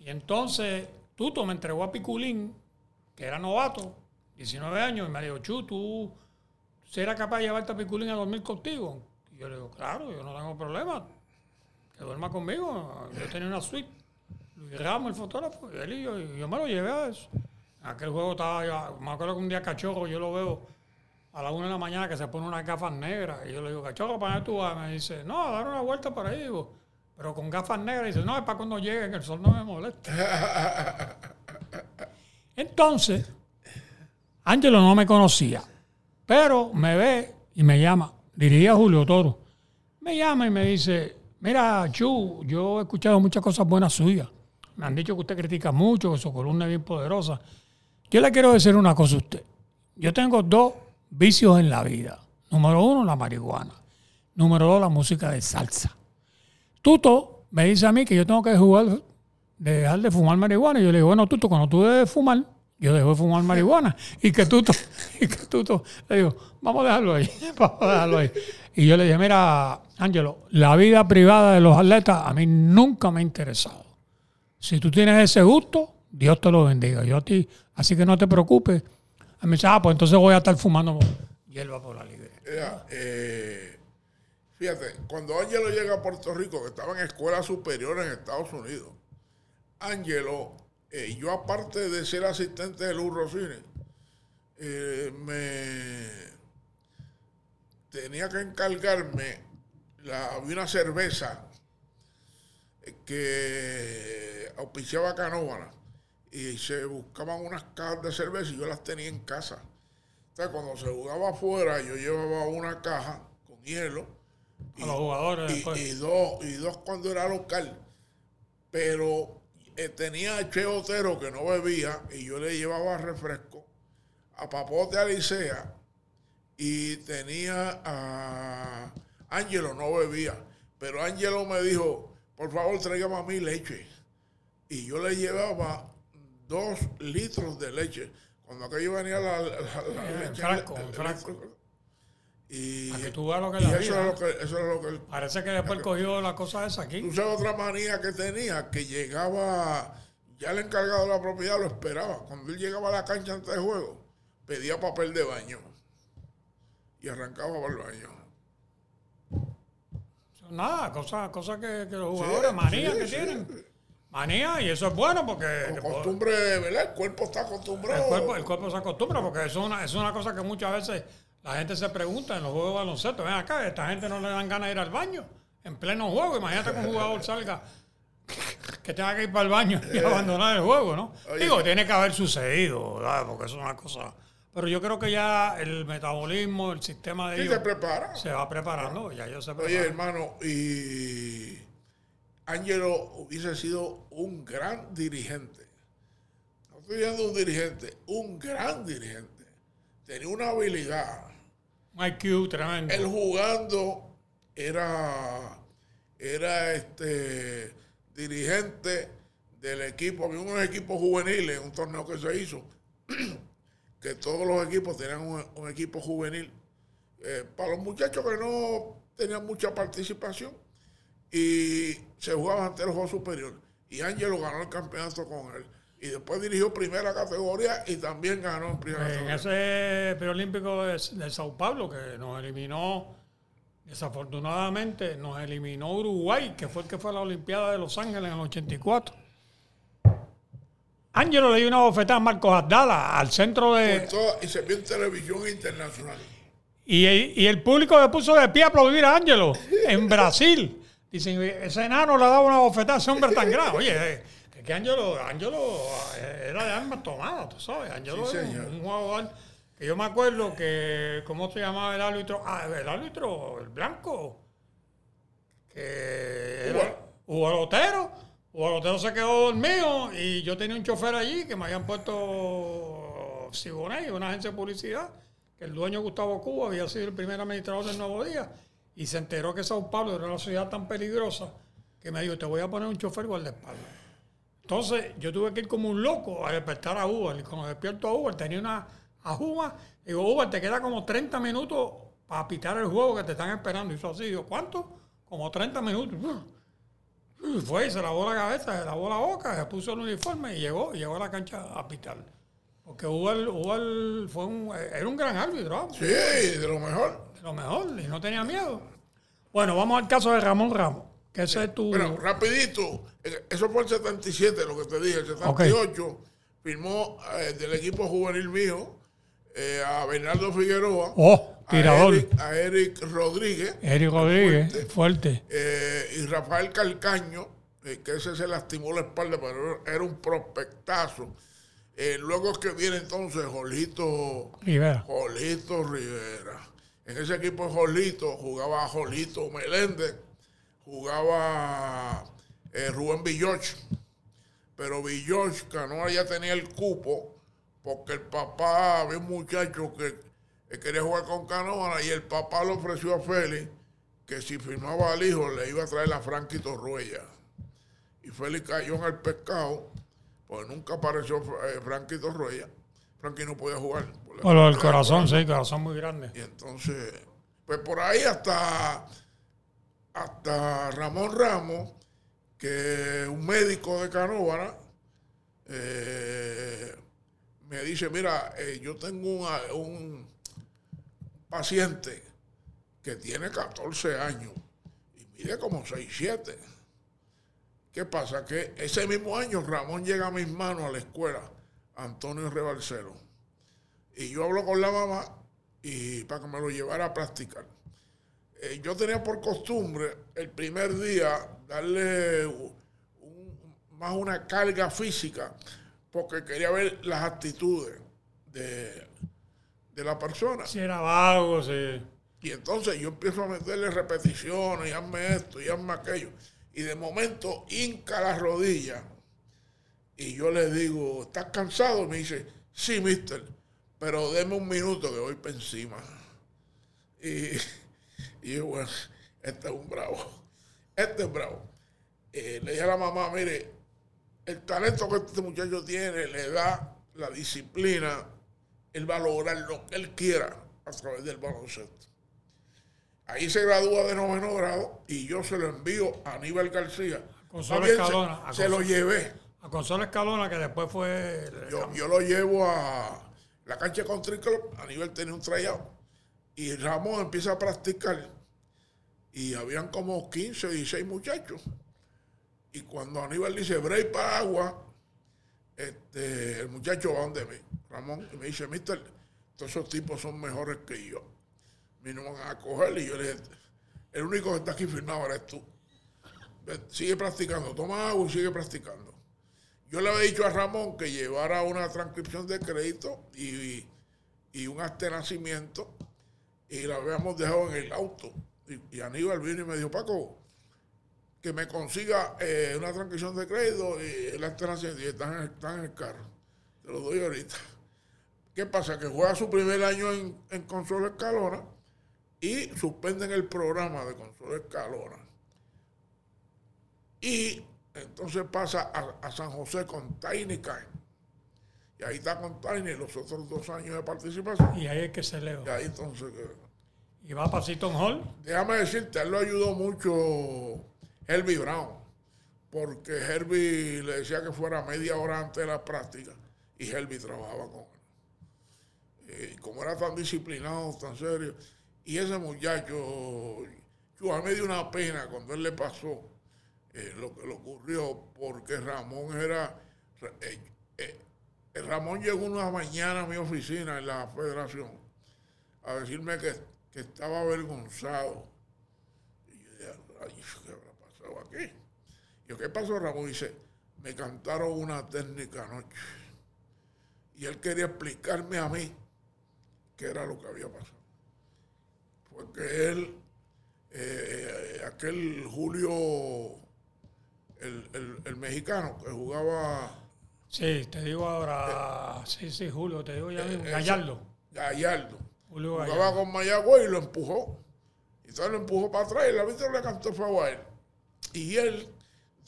Y entonces Tuto me entregó a Piculín, que era novato, 19 años, y me dijo, Chu, ¿tú serás capaz de llevarte a Piculín a dormir contigo? Y yo le digo, claro, yo no tengo problema, que duerma conmigo. Yo tenía una suite. Luis Ramos, el fotógrafo, y él y yo, y yo me lo llevé a eso. aquel juego estaba, yo, me acuerdo que un día cachorro yo lo veo a la una de la mañana que se pone unas gafas negras. Y yo le digo, cachorro, ¿para dónde tú vas? Me dice, no, a dar una vuelta por ahí. Digo, pero con gafas negras dice, no, es para cuando llegue, que el sol no me moleste. Entonces, Ángelo no me conocía, pero me ve y me llama. Diría Julio Toro. Me llama y me dice, mira, Chu, yo he escuchado muchas cosas buenas suyas. Me han dicho que usted critica mucho, que su columna es bien poderosa. Yo le quiero decir una cosa a usted. Yo tengo dos vicios en la vida. Número uno, la marihuana. Número dos, la música de salsa. Tuto me dice a mí que yo tengo que jugar, de dejar de fumar marihuana. Y yo le digo, bueno, Tuto, cuando tú debes fumar, yo dejo de fumar marihuana. Y que Tuto, y que Tuto, le digo, vamos a dejarlo ahí, vamos a dejarlo ahí. Y yo le dije, mira, Ángelo, la vida privada de los atletas a mí nunca me ha interesado. Si tú tienes ese gusto, Dios te lo bendiga. Yo a ti, así que no te preocupes. A mí me dice, ah, pues entonces voy a estar fumando hierba por la libre. eh, Fíjate, cuando Ángelo llega a Puerto Rico, que estaba en escuela superior en Estados Unidos, Ángelo, eh, yo aparte de ser asistente de Luz Rosini, eh, me, tenía que encargarme, la, había una cerveza que auspiciaba Canóvana y se buscaban unas cajas de cerveza y yo las tenía en casa. Entonces, cuando se jugaba afuera, yo llevaba una caja con hielo. A los jugadores y, después. y dos, y dos cuando era local. Pero eh, tenía a Che Otero que no bebía y yo le llevaba refresco. A Papote Alicea y tenía a Ángelo, no bebía. Pero Ángelo me dijo, por favor, tráigame a mí leche. Y yo le llevaba dos litros de leche. Cuando aquello venía la, la- la En leche. frasco, el- en el- frasco. Y, que tú veas lo que y es la eso, vida. es lo que, eso es lo que él Parece que después cogió la cosa esa Tú aquí. sabes otra manía que tenía, que llegaba, ya el encargado de la propiedad lo esperaba. Cuando él llegaba a la cancha antes de juego, pedía papel de baño y arrancaba para el baño. Nada, cosas cosa que, que los jugadores, Sí, manías sí, que sí. tienen. Manía, y eso es bueno porque que Como costumbre, ¿verdad? El cuerpo está acostumbrado. el cuerpo, el cuerpo se acostumbra porque es, una, es una cosa que muchas veces la gente se pregunta en los juegos de baloncesto. Ven acá, esta gente no le dan ganas de ir al baño en pleno juego. Imagínate que un jugador salga que tenga que ir para el baño y abandonar el juego, ¿no? Oye. Digo, tiene que haber sucedido, ¿verdad? Porque eso es una cosa... Pero yo creo que ya el metabolismo, el sistema de Sí, ellos se prepara. se va preparando, ya ellos se Oye, preparan. hermano, y Ángelo hubiese sido un gran dirigente. No estoy diciendo un dirigente, un gran dirigente. Tenía una habilidad. Él jugando era, era este dirigente del equipo, había unos equipos juveniles, un torneo que se hizo, que todos los equipos tenían un, un equipo juvenil. eh, para los muchachos que no tenían mucha participación y se jugaba ante el juego superior. Y Ángelo ganó el campeonato con él. Y después dirigió primera categoría y también ganó en primera en categoría. ese preolímpico de, de Sao Paulo que nos eliminó, desafortunadamente, nos eliminó Uruguay, que fue el que fue a la Olimpiada de Los Ángeles en el 84. Ángelo le dio una bofetada a Marcos Abdala al centro de... Y se vio en televisión internacional. Y, y el público le puso de pie a aplaudir a Ángelo en Brasil. Dicen, ese enano le ha dado una bofetada a ese hombre tan grande. Oye, eh, que Ángelo, Ángelo eh, era de armas tomadas, tú sabes. Ángelo Sí, era un- un jugador que yo me acuerdo que, ¿cómo se llamaba el árbitro? Ah, el árbitro, el blanco. Que era Hugo Lotero. Hugo Lotero se quedó dormido y yo tenía un chofer allí que me habían puesto Siboney, una agencia de publicidad, que el dueño Gustavo Cuba había sido el primer administrador del Nuevo Día y se enteró que Sao Paulo era una ciudad tan peligrosa que me dijo, te voy a poner un chofer guardaespaldas. Entonces yo tuve que ir como un loco a despertar a Uber. Y cuando despierto a Uber tenía una ajuma. Digo, Uber, te queda como 30 minutos para pitar el juego que te están esperando. Y hizo así. Digo, ¿cuánto? Como 30 minutos. Y fue y se lavó la cabeza, se lavó la boca, se puso el uniforme y llegó, y llegó a la cancha a pitar. Porque Uber, Uber fue un, era un gran árbitro, Sí, de lo mejor. de lo mejor, y no tenía miedo. Bueno, vamos al caso de Ramón Ramos, que ese es tu... Bueno, rapidito, eh, eso fue el 77, lo que te dije. El 78 firmó eh, del equipo juvenil mío eh, a Bernardo Figueroa, oh, tirador. a Eric, a Eric Rodríguez Eric Rodríguez, Fuerte. fuerte. eh, y Rafael Calcaño, que ese se lastimó la espalda, pero era un prospectazo. Luego que viene entonces Jolito, Rivera. Jolito Rivera. En ese equipo Jolito jugaba Jolito Meléndez, jugaba eh, Rubén Villoch. Pero Villoch, Canoa ya tenía el cupo porque el papá, había un muchacho que, que quería jugar con Canoa y el papá le ofreció a Félix que si firmaba al hijo le iba a traer a Frankie Torruella. Y Félix cayó en el pescado, pues nunca apareció eh, Frankie Torruella. Frankie no podía jugar. por enfermedad corazón, sí, corazón muy grande. y entonces, pues por ahí hasta, hasta Ramón Ramos, que un médico de Canóvara, eh, me dice, mira, eh, yo tengo un paciente que tiene 14 años y mide como 6, 7. ¿Qué pasa? Que ese mismo año Ramón llega a mis manos a la escuela, Antonio Rebalcero. Y yo hablo con la mamá y para que me lo llevara a practicar. Eh, yo tenía por costumbre el primer día darle un- más una carga física porque quería ver las actitudes de, de la persona. Si era vago, si... Y entonces yo empiezo a meterle repeticiones, y hazme esto, y hazme aquello. Y de momento hinca la rodilla. Y yo le digo, ¿estás cansado? Y me dice, sí, mister, pero deme un minuto que voy para encima. Y, y yo, bueno, este es un bravo. Este es bravo. Eh, le dije a la mamá, mire, el talento que este muchacho tiene le da la disciplina, él va a lograr lo que él quiera a través del baloncesto. Ahí se gradúa de noveno grado y yo se lo envío a Aníbal García. Bien, Escalona, se, a se lo llevé. A Consuelo Escalona, que después fue... Yo, yo lo llevo a la cancha de Country Club. Aníbal tenía un tryout. Y Ramón empieza a practicar. Y habían como 15 o 16 muchachos. Y cuando Aníbal dice break para agua, este, el muchacho va donde Ramón, y me dice, mister, todos esos tipos son mejores que yo. A no me van a coger. Y yo le dije, el único que está aquí firmado eres tú. Sigue practicando, toma agua y sigue practicando. Yo le había dicho a Ramón que llevara una transcripción de crédito y, y un de nacimiento y la habíamos dejado en el auto. Y, Aníbal vino y me dijo, Paco, que me consiga eh, una transcripción de crédito y nacimiento. Y están en, están en el carro. Te lo doy ahorita. ¿Qué pasa? Que juega su primer año en, en Consuelo Escalona y suspenden el programa de Consuelo Escalona. Y entonces pasa a, a San José con Tiny Kine. Y ahí está con Tiny los otros dos años de participación. Y ahí es que se leo. Y ahí entonces, Y va para Seaton Hall. déjame decirte, él lo ayudó mucho Herbie Brown. Porque Herbie le decía que fuera media hora antes de la práctica. Y Herbie trabajaba con él. Eh, y como era tan disciplinado, tan serio. Y ese muchacho, yo a mí me dio una pena cuando él le pasó eh, lo que le ocurrió, porque Ramón era. eh, eh, Ramón llegó una mañana a mi oficina en la federación a decirme que, que estaba avergonzado. Y yo dije, "Ay, ¿qué habrá pasado aquí? Y yo, ¿qué pasó, Ramón? Dice, me cantaron una técnica anoche. Y él quería explicarme a mí qué era lo que había pasado. Porque él, eh, aquel Julio, el- el mexicano que jugaba Sí, te digo ahora. Sí, sí, Julio, te digo ya mismo. eh, Gallardo. Gallardo, Julio jugaba Gallardo. con Mayagüez y lo empujó. Y entonces lo empujó para atrás y el árbitro le cantó favor a él. Y él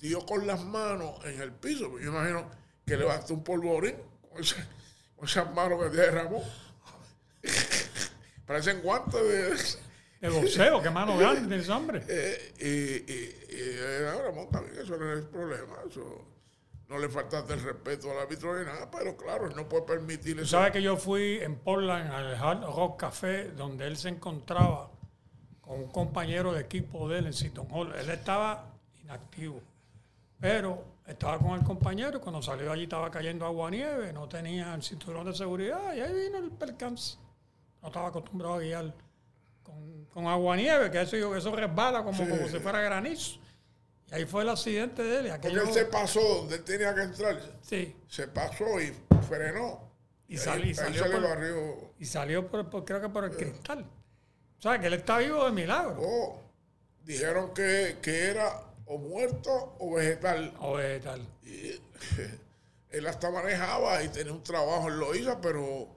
dio con las manos en el piso. Yo imagino que levantó un polvorín con, ese- con esas manos que tiene Ramón. Parecen guantes de... De boxeo, qué mano grande ese hombre. Eh, y, y, y, eh, Ramón también, eso no es el problema. Eso no le faltaste el respeto al árbitro ni nada, pero claro, él no puede permitir eso. sabes que yo fui en Portland al Hard Rock Café, donde él se encontraba con un compañero de equipo de él en Seaton Hall. Él estaba inactivo, pero estaba con el compañero cuando salió de allí estaba cayendo agua nieve, no tenía el cinturón de seguridad y ahí vino el percance. No estaba acostumbrado a guiar con, con agua nieve, que eso, eso resbala como, Sí. como si fuera granizo. Y ahí fue el accidente de él. y Porque aquello- él se pasó donde él tenía que entrar. sí, Se pasó y frenó. Y salió por- barrió. y salió por, por- creo que por el cristal. O sea, que él está vivo de milagro. Oh, dijeron que, que era o muerto o vegetal. O vegetal. Y él hasta manejaba y tenía un trabajo en Loíza, pero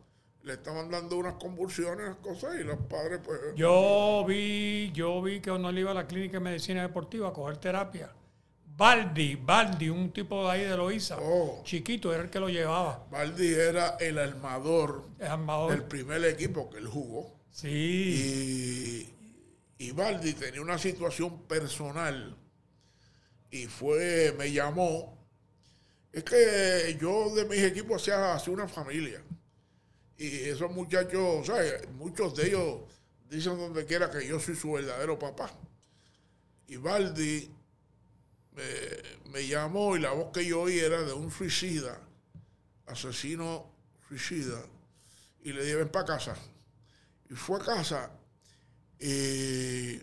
le estaban dando unas convulsiones, unas cosas, y los padres, pues. Yo vi, yo vi que cuando él iba a la clínica de medicina deportiva a coger terapia, Baldi, Baldi, un tipo de ahí de Loíza, Oh. chiquito, era el que lo llevaba. Baldi era el armador Es armador. del primer equipo que él jugó. Sí. Y, y Baldi tenía una situación personal y fue, me llamó. Es que yo de mis equipos hacía, hacía una familia. Y esos muchachos, ¿sabes? Muchos de ellos dicen donde quiera que yo soy su verdadero papá. Y Baldi me, llamó y la voz que yo oí era de un suicida, asesino suicida. Y le dije, ven para casa. Y fue a casa Y,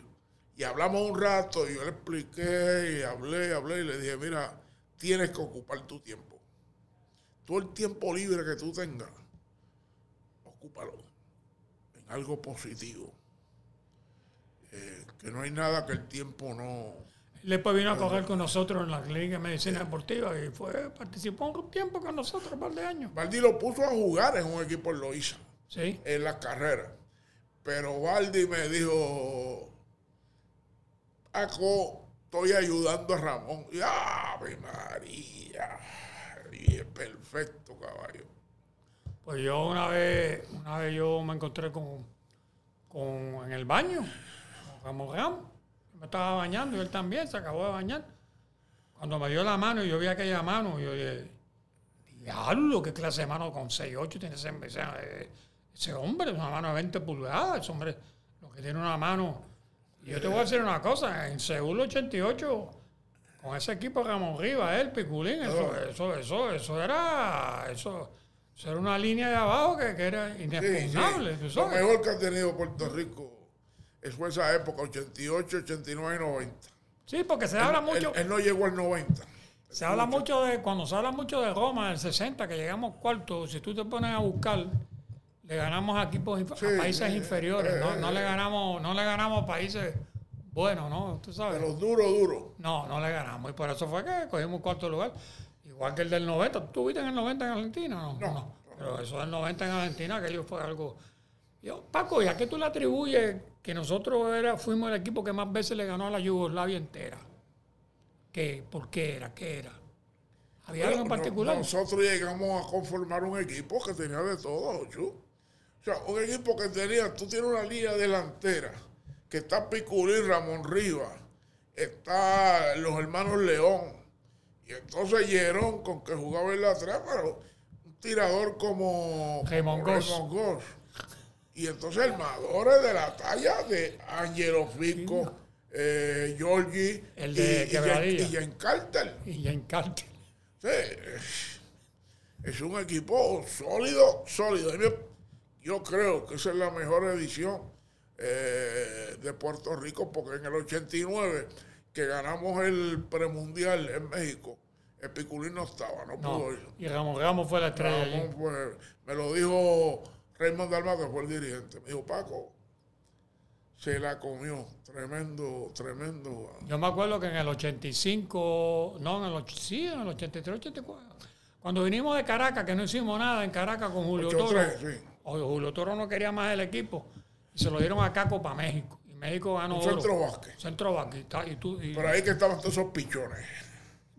y hablamos un rato y yo le expliqué y hablé, hablé y le dije, mira, tienes que ocupar tu tiempo. Todo el tiempo libre que tú tengas, ocúpalo en algo positivo. Eh, que no hay nada que el tiempo no... Después vino a correr con nosotros en la clínica de medicina deportiva y fue, participó un tiempo con nosotros, un par de años. Valdi lo puso a jugar en un equipo en Loíza, Sí. en la carrera. Pero Valdi me dijo, Paco, estoy ayudando a Ramón. Y ¡Ave María! Y es perfecto, caballo. Pues yo una vez, una vez yo me encontré con, con en el baño, con Ramón Ramos. Me estaba bañando y él también se acabó de bañar. Cuando me dio la mano y yo vi aquella mano, yo dije, diablo, qué clase de mano con 6'8 tiene ese, ese, ese hombre, una mano de 20 pulgadas, ese hombre, lo que tiene una mano. Y yo te voy a decir una cosa, en Seúl 88, con ese equipo Ramón Rivas, él, Piculín, eso, eso, eso, eso era, eso, eso era una línea de abajo que, que era Sí, sí. inexpugnable. Lo mejor que ha tenido Puerto Rico es fue esa época, 88, 89 y 90. Sí, porque se habla mucho. Él, él no llegó al 90. Se habla mucho de, cuando se habla mucho de Roma, del 60, que llegamos cuarto, si tú te pones a buscar, le ganamos a equipos Sí, a países sí, inferiores, eh, no, eh, no le ganamos, no le ganamos a países buenos, ¿no? Tú sabes. Pero duro, duro. No, no le ganamos. Y por eso fue que cogimos cuarto lugar. Igual que el del 90. ¿Tú viste en el 90 en Argentina? No. No. Pero eso del 90 en Argentina, aquello fue algo. Yo, Paco, ¿y a qué tú le atribuyes que nosotros era, fuimos el equipo que más veces le ganó a la Yugoslavia entera? ¿Qué? ¿Por qué era? ¿Qué era? ¿Había algo en No- particular? nosotros llegamos a conformar un equipo que tenía de todo, Chu. O sea, un equipo que tenía, tú tienes una línea delantera, que está Piculín, Ramón Rivas, está los hermanos León, y entonces Llerón, con que jugaba en la atrás, pero un tirador como Raymond Goss. Y entonces armadores de la talla de Angelo Fico, eh, Giorgi El y, de y, Quebradilla. y Jan Carter. Y encanta. Sí, es- un equipo sólido, sólido. Yo creo que esa es la mejor edición eh, de Puerto Rico, porque en el 89, que ganamos el premundial en México, el Piculín no estaba, no, No. pudo ir. Y Ramón Ramos fue la estrella. Ramón fue- me lo dijo Raymond Dalma, que fue el dirigente. Me dijo, Paco, se la comió. Tremendo, tremendo. Yo me acuerdo que en el 85, no, en el, sí, en el 83, 84, cuando vinimos de Caracas, que no hicimos nada en Caracas con Julio Toro, 83, sí. o Julio Toro no quería más el equipo, y se lo dieron a Caco para México. México ganó Un centro básquet. Centro básquet, y tú- Por ahí que estaban todos esos pichones.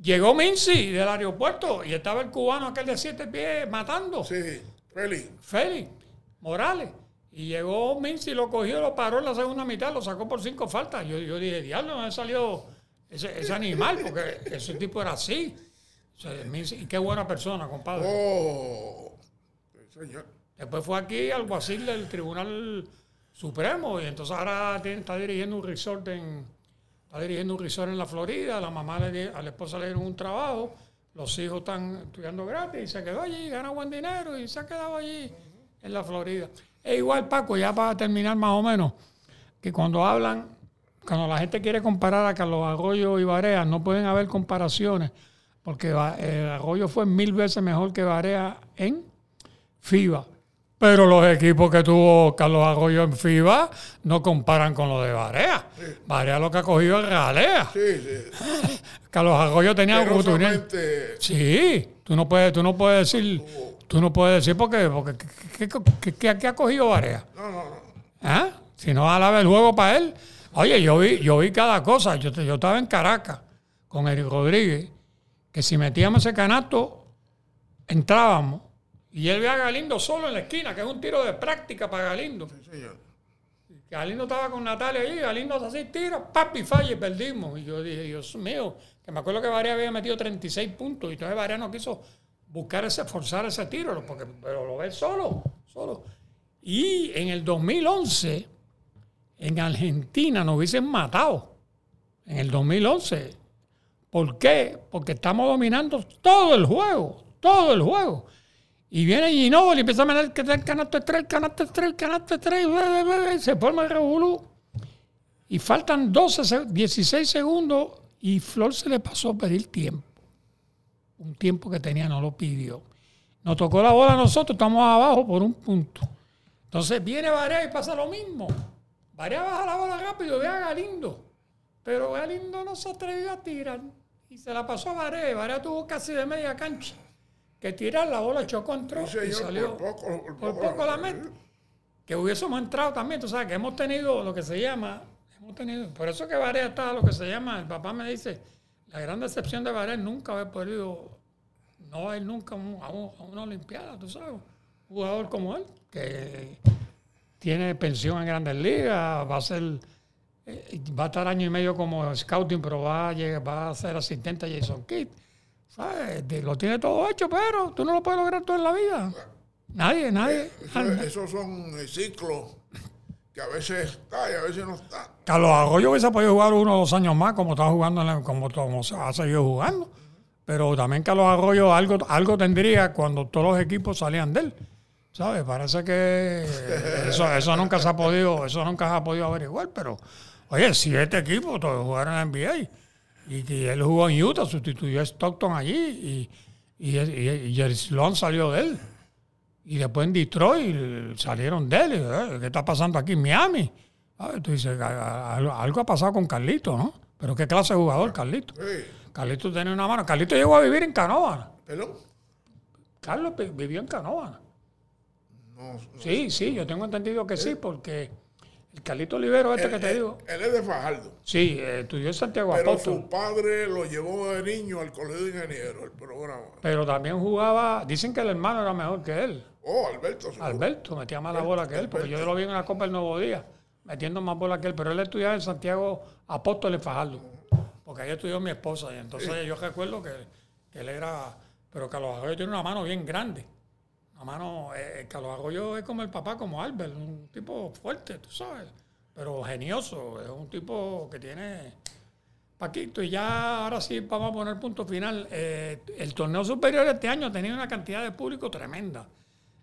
Llegó Mincy del aeropuerto y estaba el cubano aquel de siete pies matando. Sí, Félix. Félix Morales. Y llegó Mincy, lo cogió, lo paró en la segunda mitad, lo sacó por cinco faltas. Yo, yo dije, diablo, ¿dónde salió ese, ese animal? Porque ese tipo era así. O sea, Mincy- y qué buena persona, compadre. Oh, señor. Después fue aquí al alguacil del Tribunal Supremo y entonces ahora está dirigiendo un resort en está dirigiendo un resort en la Florida, la mamá le a la esposa le dieron un trabajo, los hijos están estudiando gratis y se quedó allí, gana buen dinero y se ha quedado allí en la Florida. E igual Paco, ya para terminar más o menos, que cuando hablan, cuando la gente quiere comparar a Carlos Arroyo y Barea, no pueden haber comparaciones, porque eh, Arroyo fue mil veces mejor que Barea en FIBA. Pero los equipos que tuvo Carlos Arroyo en FIBA no comparan con los de Barea. Barea lo que ha cogido es realea. Sí, sí. Carlos Arroyo tenía oportunidad. solamente Sí, tú no puedes, tú no puedes decir, tú no puedes decir porque, porque ¿qué, qué- qué- ha cogido Barea? No, no, no. ¿Ah? Si no alaba el juego para él. Oye, yo vi, yo vi cada cosa. Yo, yo estaba en Caracas con Eric Rodríguez, que si metíamos ese canasto, entrábamos. Y él ve a Galindo solo en la esquina, que es un tiro de práctica para Galindo. Sí, señor. Galindo estaba con Natalia allí, Galindo hace así, tira, papi, falla y perdimos. Y yo dije, Dios mío, que me acuerdo que Varea había metido 36 puntos y entonces Varea no quiso buscar ese, forzar ese tiro, porque, pero lo ve solo, solo. Y en el 2011, en Argentina nos hubiesen matado. En el 2011. ¿Por qué? Porque estamos dominando todo el juego, todo el juego. Y viene Ginóbili y empieza a meter que el canasto es tres, canasto es tres, canasto es tres, se forma el revolú. Y faltan 12, se- 16 segundos y Flor se le pasó a pedir tiempo. Un tiempo que tenía no lo pidió. Nos tocó la bola a nosotros, estamos abajo por un punto. Entonces viene Varea y pasa lo mismo. Varea baja la bola rápido, ve Galindo. Pero Galindo no se atrevió a tirar. Y se la pasó a Varea. Varea tuvo casi de media cancha que tirar. La bola chocó, entró Sí, y salió. por poco, por Por poco poco la mete. Que hubiésemos entrado también. Tú sabes que hemos tenido lo que se llama. Hemos tenido. Por eso que Varea está lo que se llama. El papá me dice. La gran decepción de Varea es nunca haber podido. No va a ir nunca a, un- a un- a una Olimpiada, tú sabes. Un jugador como él, que tiene pensión en Grandes Ligas, va a ser. eh, Va a estar año y medio como scouting, pero va a, llegar- va a ser asistente a Jason Kidd. Lo tiene todo hecho, pero tú no lo puedes lograr todo en la vida. Nadie, nadie. Eso- esos son eh, ciclos que a veces está y a veces no está. Carlos Arroyo hubiese podido jugar uno o dos años más como estaba jugando, en la- como, como se ha seguido jugando. Pero también Carlos Arroyo algo, algo tendría cuando todos los equipos salían de él. ¿Sabes? Parece que eso, eso nunca se ha podido, eso nunca se ha podido averiguar, pero oye, siete equipos todos jugaron en NBA. Y que él jugó en Utah, sustituyó a Stockton allí y, y, y, y Jerry Sloan salió de él. Y después en Detroit salieron de él. y, eh, ¿Qué está pasando aquí en Miami? ¿Sabes? Tú dices, "A- a- algo, ha pasado con Carlito, ¿no? Pero qué clase de jugador, Carlito. Sí. Carlito tenía una mano. Carlito llegó a vivir en Canóvana. ¿Perdón? Carlos vi- vivió en Canóvana. No, no. Sí, sí, yo tengo entendido que sí, porque el Carlito Olivero, este que te él, digo, él es de Fajardo. sí, eh, estudió en Santiago Pero Apóstol. su padre lo llevó de niño al colegio de ingenieros, el programa. Pero también jugaba, dicen que el hermano era mejor que él. Oh, Alberto. seguro. Alberto metía más la bola que él, porque yo lo vi en la Copa del Nuevo Día, metiendo más bola que él, pero él estudiaba en Santiago Apóstol en Fajardo, porque ahí estudió mi esposa, y entonces yo recuerdo que, que él era, pero Carlos Arroyo tiene una mano bien grande, mano, eh, Carlos Arroyo es como el papá, como Albert, un tipo fuerte, tú sabes, pero genioso, es un tipo que tiene... Paquito, y ya ahora sí vamos a poner punto final. Eh, el torneo superior este año ha tenido una cantidad de público tremenda.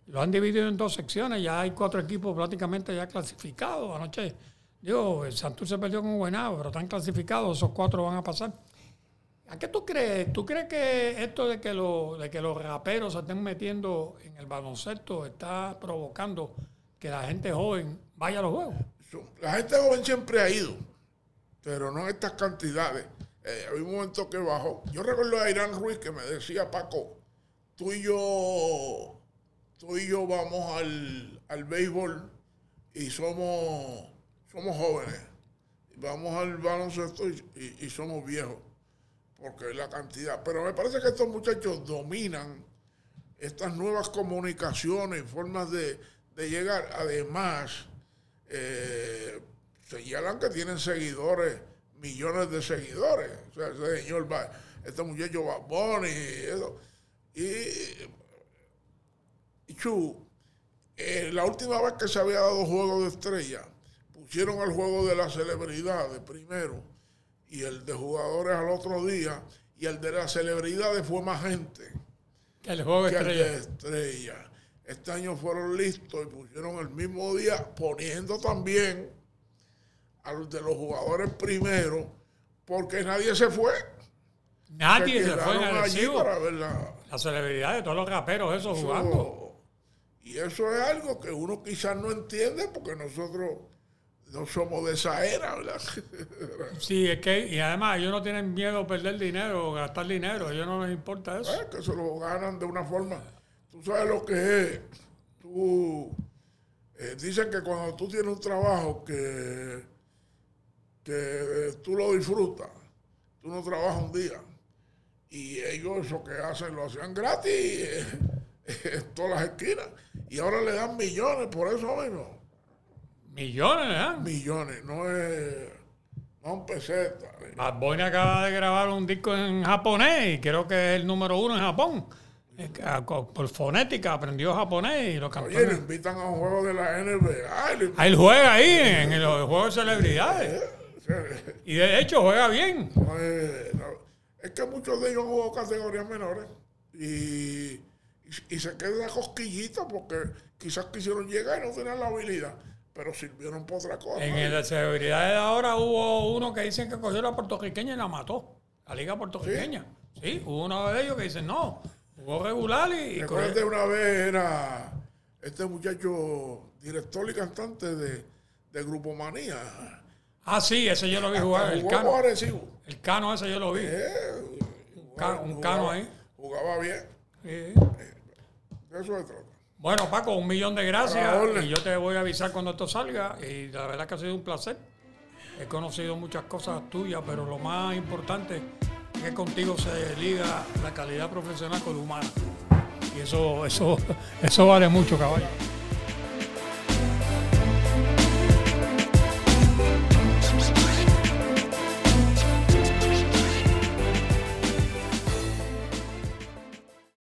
Lo han dividido en dos secciones, ya hay cuatro equipos prácticamente ya clasificados. Anoche, digo, el Santurce perdió con Guaynabo, pero están clasificados, esos cuatro van a pasar. ¿A qué tú crees? ¿Tú crees que esto de que, lo- de que los raperos se estén metiendo en el baloncesto está provocando que la gente joven vaya a los juegos? La gente joven siempre ha ido, pero no en estas cantidades. Eh, había un momento que bajó. Yo recuerdo a Irán Ruiz que me decía, Paco, tú y yo, tú y yo vamos al, al béisbol y somos, somos jóvenes. Vamos al baloncesto y- y somos viejos, porque la cantidad. Pero me parece que estos muchachos dominan estas nuevas comunicaciones, formas de, llegar. Además, eh, señalan que tienen seguidores, millones de seguidores. O sea, ese señor va, este muchacho va Bunny, eso. Y, y Chu, eh, la última vez que se había dado juego de estrella, pusieron el juego de las celebridades primero y el de jugadores al otro día, y el de las celebridades fue más gente Que el juego que el estrella. de estrella. Este año fueron listos y pusieron el mismo día, poniendo también a los de los jugadores primero, porque nadie se fue. Nadie se fue en el allí para ver la- Las celebridades, todos los raperos, esos jugando. eso- Y eso es algo que uno quizás no entiende porque nosotros no somos de esa era, ¿verdad? Sí, es que, y además ellos no tienen miedo a perder dinero o gastar dinero, a ellos no les importa eso. Eh, que se lo ganan de una forma. Tú sabes lo que es. Tú eh, dicen que cuando tú tienes un trabajo que, que eh, tú lo disfrutas, tú no trabajas un día. Y ellos eso que hacen lo hacían gratis eh, en todas las esquinas. Y ahora le dan millones por eso mismo. Millones, ¿eh? Millones, no es, no un peseta. Bad Bunny acaba de grabar un disco en japonés y creo que es el número uno en Japón. Eh, a- co- Por fonética aprendió japonés y lo cantó. Oye, lo invitan a un juego de la NBA. Ah, Él juega ahí en, los juegos de celebridades. invitan- Y de hecho juega bien. Es, que muchos de ellos jugado categorías menores y, y, y se queda cosquillita porque quizás quisieron llegar y no tenían la habilidad. Pero sirvieron para otra cosa. En la celebridad de ahora hubo uno que dicen que cogió la puertorriqueña y la mató. La liga puertorriqueña. Sí, hubo uno de ellos que dicen, no, jugó regular y... cogió- una vez era este muchacho director y cantante de, de Grupo Manía. Ah, sí, ese yo lo vi jugar, el cano. El cano ese yo lo vi. Eh, un jugaba- cano ahí. Jugaba bien. Sí. De eso se trata. Bueno, Paco, un millón de gracias. Y yo te voy a avisar cuando esto salga. Y la verdad que ha sido un placer. He conocido muchas cosas tuyas, pero lo más importante es que contigo se liga la calidad profesional con la humana. Y eso, eso, eso vale mucho, caballo.